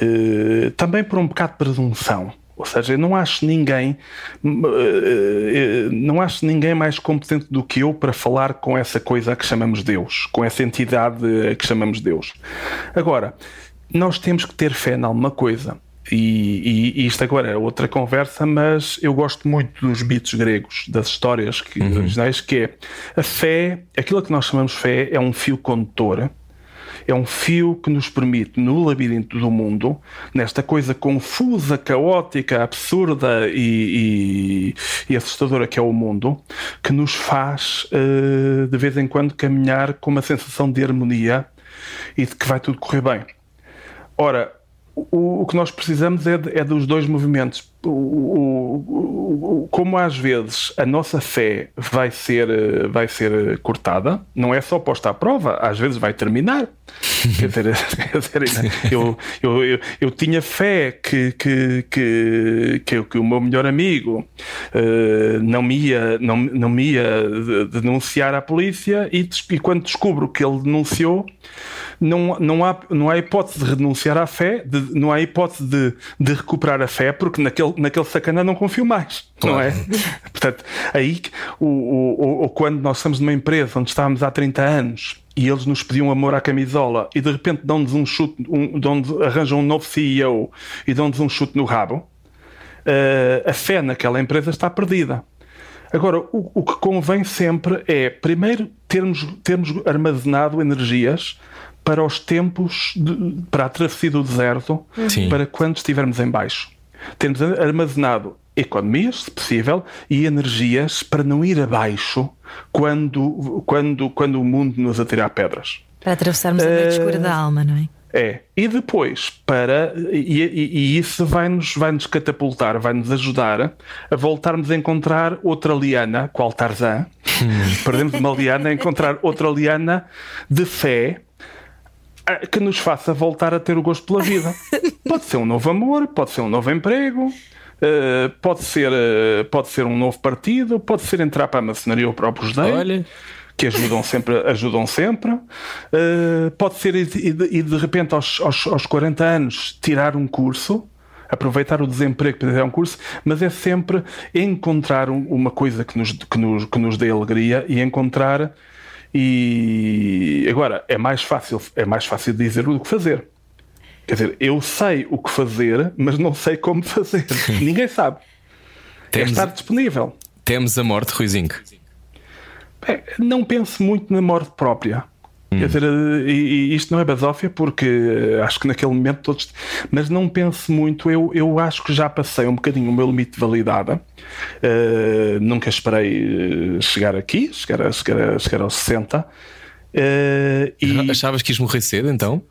eh, também por um bocado de presunção. Ou seja, eu não acho ninguém, eh, eh, não acho ninguém mais competente do que eu para falar com essa coisa que chamamos Deus, com essa entidade que chamamos Deus. Agora, nós temos que ter fé em alguma coisa. E, e- e isto agora é outra conversa, mas eu gosto muito dos mitos gregos, das histórias que, originais, que é a fé, aquilo que nós chamamos fé, é um fio condutor, é um fio que nos permite, no labirinto do mundo, nesta coisa confusa, caótica, absurda e, e- assustadora que é o mundo, que nos faz eh, de vez em quando caminhar com uma sensação de harmonia e de que vai tudo correr bem. Ora, o, o que nós precisamos é, de- é dos dois movimentos. O- o- o- como às vezes a nossa fé vai ser, eh, vai ser cortada, não é só posta à prova, às vezes vai terminar. quer dizer, quer dizer, eu, eu, eu, eu tinha fé que, que, que, que, que o meu melhor amigo eh, não, me ia, não, não me ia de- denunciar à polícia e, e quando descubro que ele denunciou, não, não, há, não há hipótese de renunciar à fé, de- não há hipótese de, de recuperar a fé, porque naquele, naquele sacana não confio mais, não é? Portanto, aí que- o, o, o- o- quando nós estamos numa empresa onde estávamos há 30 anos e eles nos pediam amor à camisola e de repente dão-nos um chute, um, dão arranjam um novo CEO e dão-nos um chute no rabo, eh, a fé naquela empresa está perdida. Agora, o, o que convém sempre é, primeiro, termos, termos armazenado energias para os tempos, de- para a travessia do deserto, Sim. para quando estivermos em baixo. Termos armazenado economias, se possível, e energias para não ir abaixo quando, quando, quando o mundo nos atirar pedras. Para atravessarmos a noite escura da alma, não é? É. E depois, para. E, e- e isso vai-nos vai -nos catapultar, vai-nos ajudar a voltarmos a encontrar outra liana, qual Tarzan. Perdemos uma liana, a encontrar outra liana de fé que nos faça voltar a ter o gosto pela vida. Pode ser um novo amor, pode ser um novo emprego. eh, pode, ser, eh, pode ser um novo partido, pode ser entrar para a maçonaria ou para o Judeu Olha. que ajudam sempre, ajudam sempre. Uh, pode ser e de, e de- e de repente aos, aos, aos 40 anos tirar um curso, aproveitar o desemprego para tirar um curso, mas é sempre encontrar um- uma coisa que nos, que, nos, que nos dê alegria e encontrar e agora é mais fácil é mais fácil dizer do que fazer. Quer dizer, eu sei o que fazer, mas não sei como fazer. Ninguém sabe. É Temos, estar disponível. temos a morte, Ruizinho. É, não pense muito na morte própria. Quer dizer, e, e isto não é basófia porque eh, acho que naquele momento todos. Mas não pense muito, eu, eu acho que já passei um bocadinho o meu limite de validade. Eh, nunca esperei eh, chegar aqui, chegar, a, chegar, a, chegar aos 60. Eh, e Achavas que ias morrer cedo então?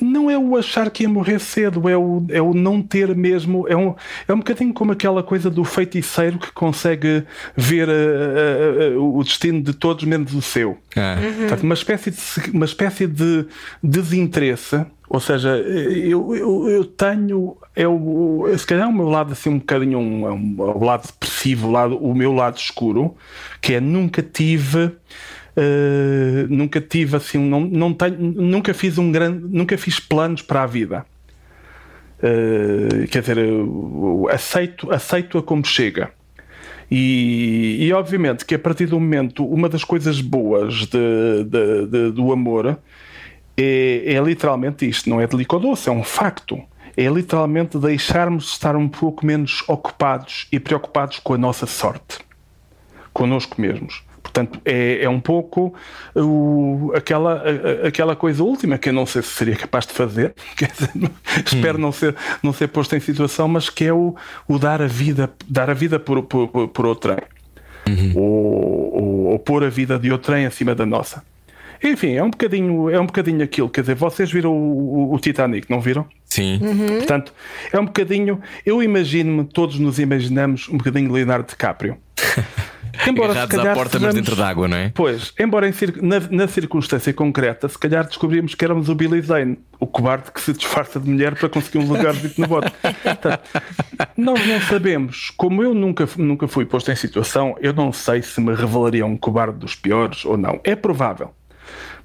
Não é o achar que ia morrer cedo, é o, é o não ter mesmo. É um, é um bocadinho como aquela coisa do feiticeiro que consegue ver eh, eh, eh, o destino de todos menos o seu. Ah, Portanto, uma espécie de, uma espécie de desinteresse. Ou seja, eu, eu, eu tenho. É o, se calhar o meu lado assim um bocadinho um, é um, o lado depressivo, o, lado, o meu lado escuro, que é nunca tive. Eh, nunca tive assim, não, não tenho, nunca fiz um grande, nunca fiz planos para a vida. Eh, quer dizer, eu aceito, aceito-a como chega. E, e obviamente que a partir do momento, uma das coisas boas de- de- de- do amor é, é literalmente isto: não é delicadoce, é um facto. É literalmente deixarmos de estar um pouco menos ocupados e preocupados com a nossa sorte, connosco mesmos. Portanto, é, é um pouco o- aquela, a- aquela coisa última que eu não sei se seria capaz de fazer, dizer, espero não, ser, não ser posto em situação, mas que é o, o dar a vida, dar a vida por, por, por, por outrem, ou, ou, ou pôr a vida de outrem acima da nossa. Enfim, é um bocadinho, é um bocadinho aquilo. Quer dizer, vocês viram o, o- o Titanic, não viram? sim. Portanto, é um bocadinho. Eu imagino-me, todos nos imaginamos um bocadinho Leonardo DiCaprio. Embora se Agarrados à calhar porta, mas dentro d'água, não é? Pois, embora em na, na circunstância concreta, se calhar descobrimos que éramos o Billy Zane, o cobarde que se disfarça de mulher para conseguir um lugar no bote. Portanto, nós não sabemos. Como eu nunca, nunca fui posto em situação, eu não sei se me revelaria um cobarde dos piores ou não. É provável.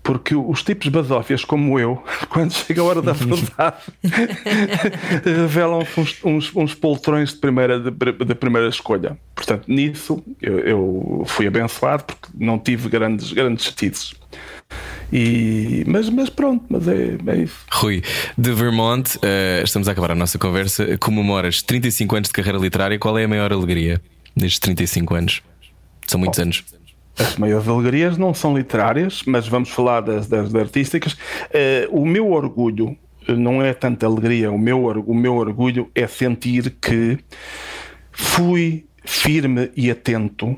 Porque os tipos basófias como eu, quando chega a hora da verdade, revelam-se uns, uns, uns poltrões de primeira, de, de primeira escolha. Portanto, nisso eu, eu fui abençoado porque não tive grandes, grandes chatices. E, mas, mas pronto, mas é, é isso. Rui, de Vermont, eh, estamos a acabar a nossa conversa. Comemoras 35 anos de carreira literária. Qual é a maior alegria destes 35 anos? São muitos anos. As maiores alegrias não são literárias, mas vamos falar das, das artísticas. Eh, o meu orgulho eh, não é tanta alegria, o meu, o meu orgulho é sentir que fui firme e atento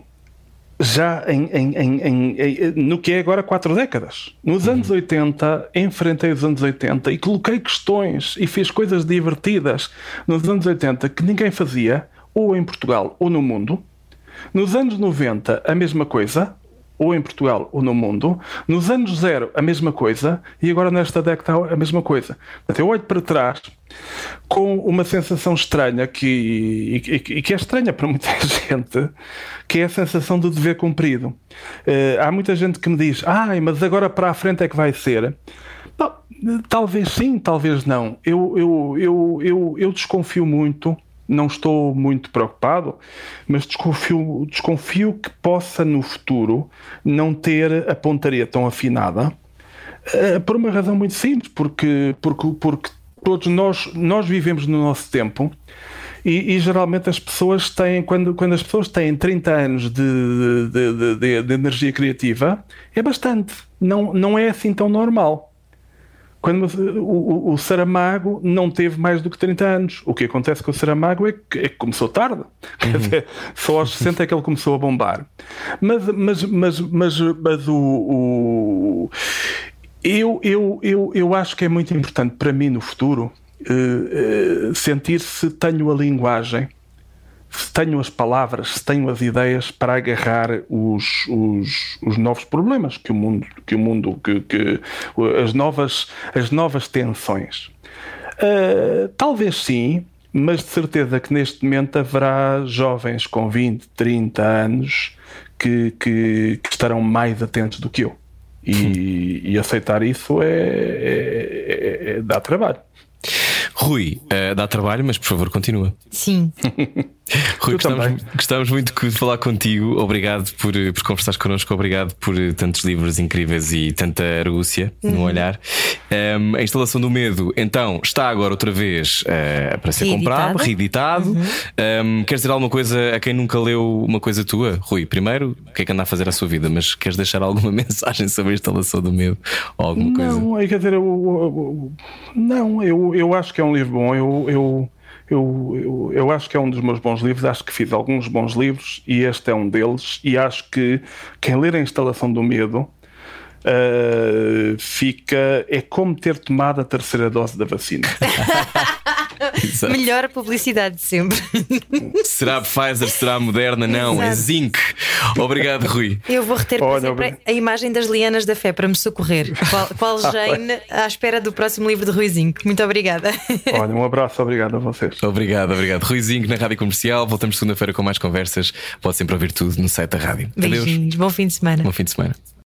já em, em, em, no que é agora quatro décadas. Nos Uhum. anos 80, enfrentei os anos 80 e coloquei questões e fiz coisas divertidas nos anos 80 que ninguém fazia, ou em Portugal ou no mundo. Nos anos 90, a mesma coisa, ou em Portugal ou no mundo. Nos anos zero, a mesma coisa, e agora nesta década, a mesma coisa. Eu olho para trás com uma sensação estranha que, e, e- que é estranha para muita gente, que é a sensação do dever cumprido. Eh, há muita gente que me diz, ai, mas agora para a frente é que vai ser. Bom, talvez sim, talvez não. Eu, eu, eu, eu, eu desconfio muito, não estou muito preocupado, mas desconfio, desconfio que possa no futuro não ter a pontaria tão afinada. Uh, por uma razão muito simples, porque, porque, porque todos nós, nós vivemos no nosso tempo e, e geralmente as pessoas têm, quando, quando as pessoas têm 30 anos de, de, de, de- de energia criativa, é bastante. Não, não é assim tão normal. Quando o, o, o Saramago não teve mais do que 30 anos. O que acontece com o Saramago é que, é que começou tarde. Quer dizer, só aos 60 é que ele começou a bombar. Mas, mas, mas, mas, mas o, o- eu, eu, eu, eu acho que é muito importante para mim no futuro eh, eh, sentir se tenho a linguagem, se tenho as palavras, se tenho as ideias para agarrar os, os, os novos problemas que o mundo, que o mundo, que, que as novas, as novas tensões. Uh, talvez sim, mas de certeza que neste momento haverá jovens com 20, 30 anos que, que, que estarão mais atentos do que eu. E, e aceitar isso é, é- é- é- dá trabalho. Rui, eh, dá trabalho, mas por favor, continua. Sim. Rui, gostamos, gostamos muito de falar contigo. Obrigado por, eh, por conversares connosco. Obrigado por eh, tantos livros incríveis e tanta argúcia Uhum. no olhar. Ehm, a instalação do medo, então, está agora outra vez eh, para ser comprado, reeditado. Uhum. Ehm, queres dizer alguma coisa a quem nunca leu uma coisa tua? Rui, primeiro, o que é que anda a fazer à sua vida? Mas queres deixar alguma mensagem sobre a instalação do medo? Ou alguma coisa? Não, é, quer dizer, eu, eu- não, eu, eu acho que é um livro bom. Eu, eu, eu, eu, eu acho que é um dos meus bons livros. Acho que fiz alguns bons livros e este é um deles. E acho que quem ler a instalação do medo ah, fica. É como ter tomado a terceira dose da vacina. Exato. Melhor publicidade de sempre. Será Pfizer, será Moderna? Não, é Exato. Zinc. Obrigado, Rui. Eu vou reter Olha, sempre a imagem das lianas da fé para me socorrer. Qual, qual Jane à espera do próximo livro de Ruizinho. Muito obrigada. Olha, um abraço, obrigado a vocês. Obrigado, obrigado. Ruizinho na Rádio Comercial. Voltamos segunda-feira com mais conversas. Pode sempre ouvir tudo no site da rádio. Adeus. Beijinhos. Bom fim de semana. Bom fim de semana.